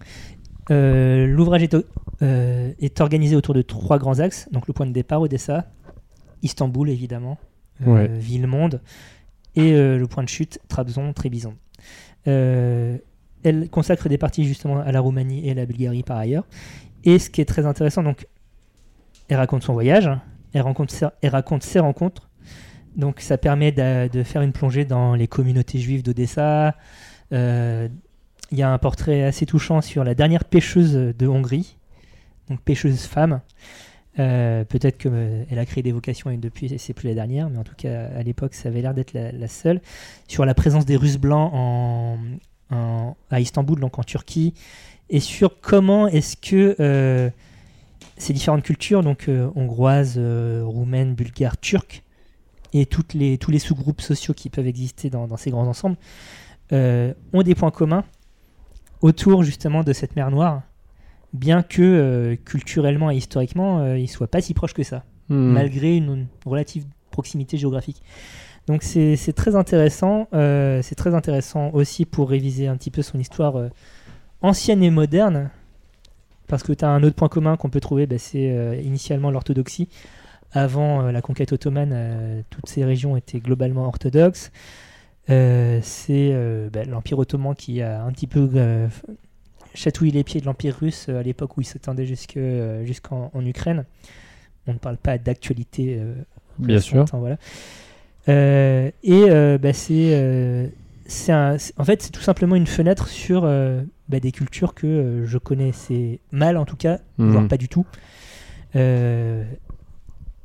L'ouvrage est, est organisé autour de trois grands axes. Donc le point de départ, Odessa, Istanbul évidemment, euh, Ouais. ville-monde, et euh, le point de chute, Trabzon, Trébizonde. Euh, elle consacre des parties justement à la Roumanie et à la Bulgarie par ailleurs. Et ce qui est très intéressant, donc, elle raconte son voyage, elle, rencontre ses, elle raconte ses rencontres. Donc ça permet de, faire une plongée dans les communautés juives d'Odessa. Euh, il y a un portrait assez touchant sur la dernière pêcheuse de Hongrie, donc pêcheuse femme. Euh, Peut-être qu'elle a créé des vocations et depuis c'est plus la dernière, mais en tout cas à l'époque ça avait l'air d'être la, seule. Sur la présence des Russes blancs à Istanbul, donc en Turquie, et sur comment est-ce que euh, ces différentes cultures, donc euh, hongroises, euh, roumaines, bulgares, turques, et tous les sous-groupes sociaux qui peuvent exister dans, ces grands ensembles, euh, ont des points communs autour justement de cette mer Noire, bien que euh, culturellement et historiquement, euh, ils ne soient pas si proches que ça Hmm. malgré une, une relative proximité géographique. Donc c'est très intéressant. euh, c'est très intéressant aussi pour réviser un petit peu son histoire euh, ancienne et moderne. Parce que tu as un autre point commun qu'on peut trouver, bah, c'est initialement l'orthodoxie. Avant la conquête ottomane, toutes ces régions étaient globalement orthodoxes. Euh, c'est euh, bah, l'Empire ottoman qui a un petit peu euh, chatouillé les pieds de l'Empire russe euh, à l'époque où il s'étendait jusque, euh, jusqu'en en Ukraine. On ne parle pas d'actualité Bien sûr. voilà. Euh, et euh, bah, c'est, euh, en fait, c'est tout simplement une fenêtre sur euh, bah, des cultures que je connaissais mal, en tout cas, Mhm. voire pas du tout.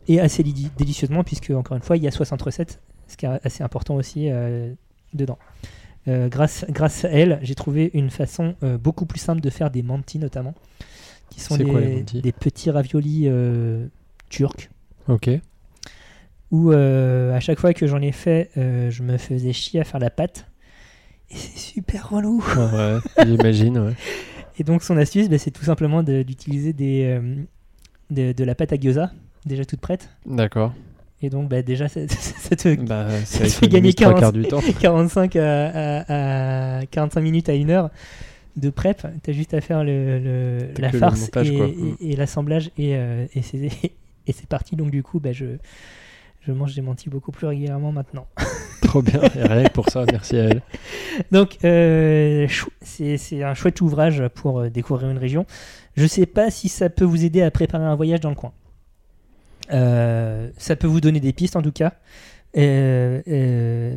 Et assez li- délicieusement, puisque, encore une fois, il y a 60 recettes, ce qui est assez important aussi dedans. Euh, grâce, grâce à elle, j'ai trouvé une façon euh, beaucoup plus simple de faire des mantis, notamment, qui sont des, quoi, des petits raviolis euh, turcs Ok. où à chaque fois que j'en ai fait, je me faisais chier à faire la pâte. Et c'est super relou. Ouais, j'imagine. Ouais. Et donc son astuce, bah, c'est tout simplement de- d'utiliser des, de, de la pâte à gyoza, déjà toute prête. D'accord. Et donc bah, déjà, ça, ça te Bah, Ça ça te fait gagner économise trois 40. quarts du temps. 45 à, à- à 45 minutes à une heure de prep. T'as juste à faire le, le- T'as la le farce montage, et, quoi. et- et l'assemblage et, euh, et c'est parti. Donc du coup, bah, je, je mange des mantis beaucoup plus régulièrement maintenant. Trop bien. Et rien que pour ça, merci à elle. Donc, euh, c'est un chouette ouvrage pour euh, découvrir une région. Je sais pas si ça peut vous aider à préparer un voyage dans le coin. Euh, ça peut vous donner des pistes en tout cas. Euh,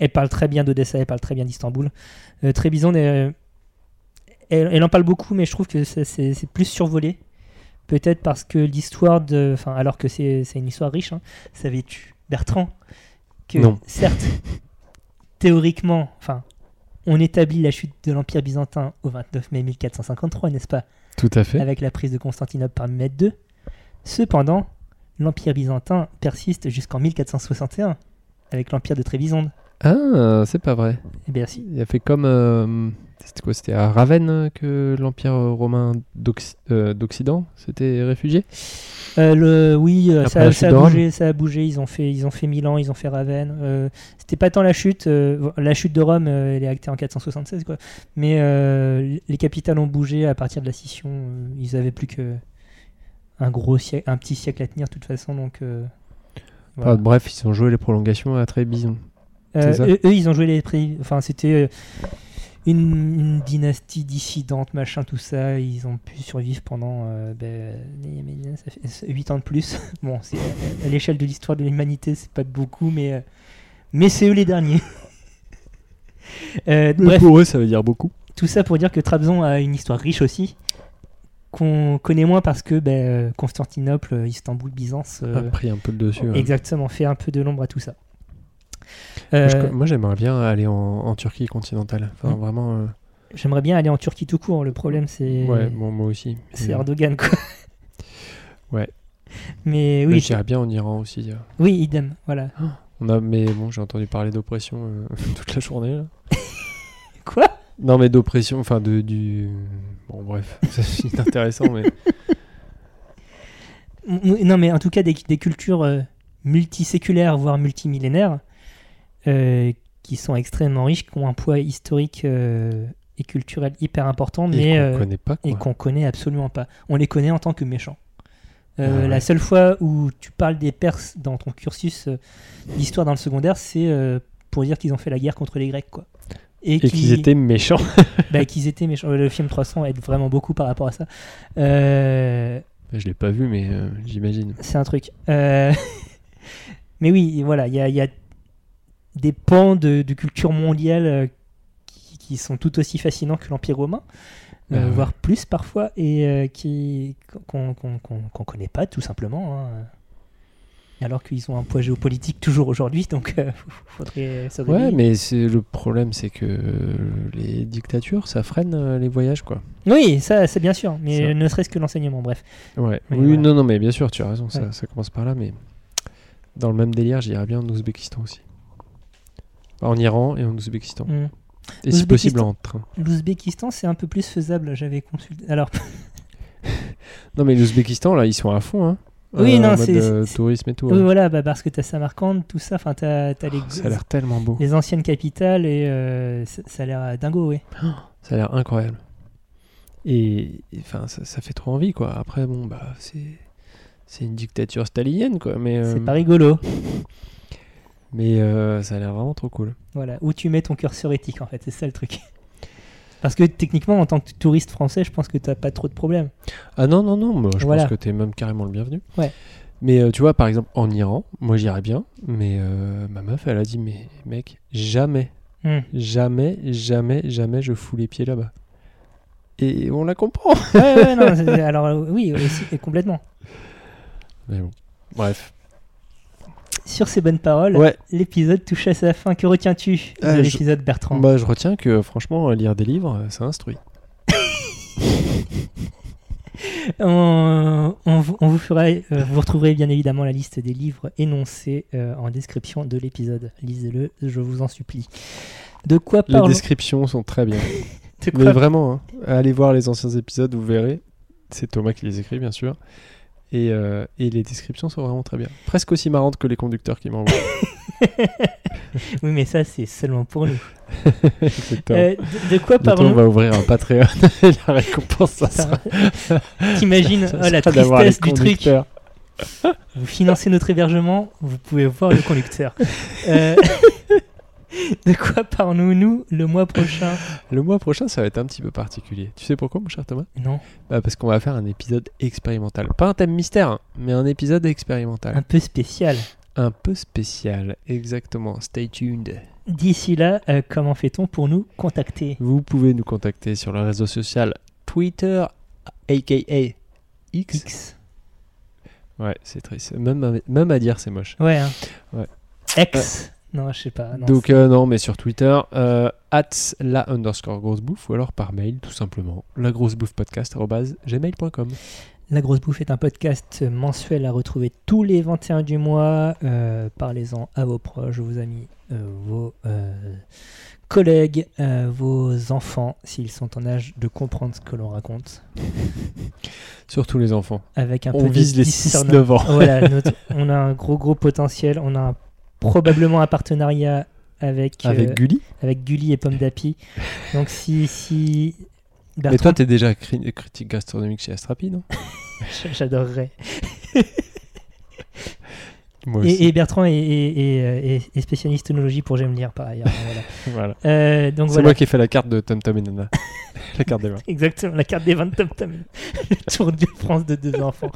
elle parle très bien d'Odessa, elle parle très bien d'Istanbul. Euh, Trébizonde, euh, elle, elle en parle beaucoup, mais je trouve que c'est- plus survolé. Peut-être parce que l'histoire de. Enfin, alors que c'est c'est une histoire riche, hein, savais-tu, Bertrand, que Non. certes, théoriquement, enfin, on établit la chute de l'Empire byzantin au 29 mai 1453, n'est-ce pas? Tout à fait. Avec la prise de Constantinople par Mehmed II. Cependant, l'Empire byzantin persiste jusqu'en 1461, avec l'Empire de Trébizonde. Ah, c'est pas vrai. Eh bien si. Il a fait comme. euh, c'était quoi C'était à Ravenne que l'Empire romain euh, d'Occident s'était réfugié? Euh, le, oui, euh, ça, a bougé, ça a bougé. Ils ont fait, ils ont fait Milan, ils ont fait Ravenne. Euh, C'était pas tant la chute. euh, la chute de Rome, euh, elle est actée en 476, quoi. Mais euh, les capitales ont bougé à partir de la scission. euh, ils avaient plus que un gros siècle, un petit siècle à tenir, de toute façon. Donc, euh, voilà. Ah, Bref, ils ont joué les prolongations à Trébizon. Euh, eux, eux, ils ont joué les prix. Enfin, c'était euh, une, une dynastie dissidente, machin, tout ça. Ils ont pu survivre pendant euh, ben, ça fait 8 ans de plus. bon, c'est- à l'échelle de l'histoire de l'humanité, c'est pas beaucoup, mais, mais c'est eux les derniers. Euh, bref, pour eux, ça veut dire beaucoup. tout ça pour dire que Trabzon a une histoire riche aussi, qu'on connaît moins parce que ben, euh, Constantinople, euh, Istanbul, Byzance, euh, a pris un peu le dessus. ouais. exactement, fait un peu de l'ombre à tout ça. Moi, Euh, j'aimerais bien aller en, en Turquie continentale. Enfin, vraiment. euh, J'aimerais bien aller en Turquie tout court. Le problème, c'est Ouais, bon, moi aussi. c'est Erdogan, quoi. Ouais. Mais oui, J'irais bien en Iran aussi. euh. oui, idem. Voilà. On a, mais bon, j'ai entendu parler d'oppression toute la journée. là. Quoi? Non, mais d'oppression, enfin de du. Bon, bref, c'est inintéressant, mais Non, mais en tout cas, des, des cultures euh, multiséculaires, voire multimillénaires, euh, qui sont extrêmement riches, qui ont un poids historique euh, et culturel hyper important, et mais qu'on connaît pas. et qu'on connaît absolument pas. On les connaît en tant que méchants. Ah ouais. La seule fois où tu parles des Perses dans ton cursus d'histoire dans le secondaire, c'est pour dire qu'ils ont fait la guerre contre les Grecs, quoi. Et qui- qu'ils étaient méchants. bah, qu'ils étaient méchants. Le film 300 aide vraiment beaucoup par rapport à ça. Euh, Je l'ai pas vu, mais euh, j'imagine. c'est un truc. Euh, Mais oui, voilà, il y a, il y a des pans de, de culture mondiale euh, qui, qui sont tout aussi fascinants que l'Empire romain, euh, Ah voire plus parfois, et qui qu'on qu'on connaît pas tout simplement. hein. Alors qu'ils ont un poids géopolitique toujours aujourd'hui, donc euh, faudrait se Ouais, mais c'est le problème, c'est que les dictatures, ça freine euh, les voyages, quoi. Oui, ça c'est bien sûr, mais Ça. ne serait-ce que l'enseignement, bref. Ouais. Oui, Oui, voilà. non, non, mais bien sûr, tu as raison, ça, Ouais. ça commence par là, mais dans le même délire, j'irais bien en Ouzbékistan aussi. En Iran et en Ouzbékistan. Hmm. Et si possible en train. L'Ouzbékistan, c'est un peu plus faisable, j'avais consulté. Alors, Non, mais l'Ouzbékistan, là, ils sont à fond, hein. Oui, non, mode, c'est- euh, c'est- tourisme et tout. oui, hein. voilà, bah, parce que t'as Samarcande, tout ça, enfin, t'as as les, Ça a l'air tellement beau. les anciennes capitales et euh, ça, ça a l'air dingo, oui. Ça a l'air incroyable. Et enfin, ça, ça fait trop envie, quoi. Après, bon, bah, c'est. C'est une dictature stalinienne, quoi. Mais, euh, C'est pas rigolo. mais euh, ça a l'air vraiment trop cool. Voilà, où tu mets ton curseur éthique, en fait, c'est ça le truc. Parce que techniquement, en tant que touriste français, je pense que t'as pas trop de problèmes. Ah non, non, non, moi, je Voilà. pense que t'es même carrément le bienvenu. Ouais. Mais euh, tu vois, par exemple, en Iran, moi j'irais bien, mais euh, ma meuf, elle a dit, mais mec, jamais, Hmm. jamais, jamais, jamais je fous les pieds là-bas. Et on la comprend. Ouais, ouais, non, alors oui, aussi, complètement. Mais bon, bref. Sur ces bonnes paroles, Ouais, l'épisode touche à sa fin. Que retiens-tu de Euh, je- l'épisode Bertrand bah, je retiens que franchement, lire des livres, euh, ça instruit. on, on vous, on vous fera, euh, vous retrouverez bien évidemment la liste des livres énoncés euh, en description de l'épisode. Lisez-le, je vous en supplie. De quoi Les parlons descriptions sont très bien. Mais vraiment, hein, allez voir les anciens épisodes, vous verrez. C'est Thomas qui les écrit, bien sûr. Et, euh, et les descriptions sont vraiment très bien. Presque aussi marrantes que les conducteurs qui m'envoient. Oui, mais ça, c'est seulement pour nous. Euh, de, de quoi Bientôt, on parlons va ouvrir un Patreon et la récompense, ça sera, T'imagines oh, la tristesse du truc. Vous financez notre hébergement, vous pouvez voir le conducteur. Euh, de quoi parlons-nous nous, le mois prochain Le mois prochain, ça va être un petit peu particulier. Tu sais pourquoi, mon cher Thomas? Non, bah Parce qu'on va faire un épisode expérimental. Pas un thème mystère, hein, mais un épisode expérimental. un peu spécial. Un peu spécial, exactement. Stay tuned. D'ici là, euh, comment fait-on pour nous contacter? Vous pouvez nous contacter sur le réseau social Twitter, aka X. X. Ouais, c'est triste. Même à, même à dire, c'est moche. Ouais. hein. Ouais. X. Non, je sais pas. non, Donc, euh, non, mais sur Twitter, euh, at la underscore grosse bouffe, ou alors par mail, tout simplement, la grosse bouffe podcast gmail.com. La Grosse Bouffe est un podcast mensuel à retrouver tous les 21 du mois. Euh, Parlez-en à vos proches, vos amis, euh, vos euh, collègues, vos enfants, s'ils sont en âge de comprendre ce que l'on raconte. Surtout les enfants. Avec un On peu de vise les discernement. 6-9 ans. Voilà, notre- on a un gros gros potentiel. On a un- probablement un partenariat avec, Avec euh, Gulli. avec Gulli et Pomme d'Api. Donc si, si Mais toi, t'es déjà cri- critique gastronomique chez Astrapi, non? J'adorerais. Moi aussi. Et, et Bertrand est, est- est, euh, est- spécialiste œnologie pour J'aime lire par ailleurs. Voilà. Voilà. Euh, C'est voilà. moi qui ai fait la carte de Tom Tom et Nana. la carte des vins. Exactement, la carte des 20 Tom Tom. Le tour de France de deux enfants.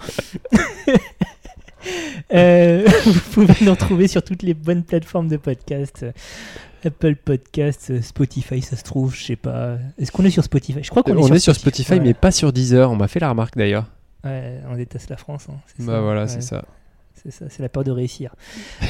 Euh, vous pouvez nous retrouver sur toutes les bonnes plateformes de podcast. Apple Podcast, Spotify, ça se trouve, je sais pas. Est-ce qu'on est sur Spotify? Je crois qu'on On est, est sur Spotify, ouais. mais pas sur Deezer. On m'a fait la remarque d'ailleurs. Ouais, on déteste la France. hein, Bah ça. voilà, Ouais, c'est ça. C'est ça, c'est la peur de réussir.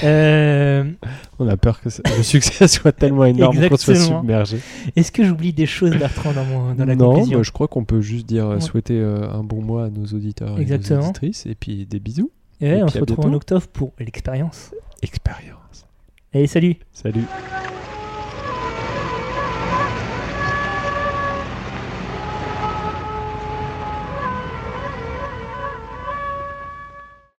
Euh, On a peur que ça- le succès soit tellement énorme qu'on soit submergé. Est-ce que j'oublie des choses, Bertrand, dans, mon, dans la non, conclusion? bah, je crois qu'on peut juste dire euh, Ouais. souhaiter euh, un bon mois à nos auditeurs et Exactement. nos auditrices. Et puis des bisous. Et ouais, et on se retrouve en octobre pour l'expérience. Expérience. Allez, salut Salut.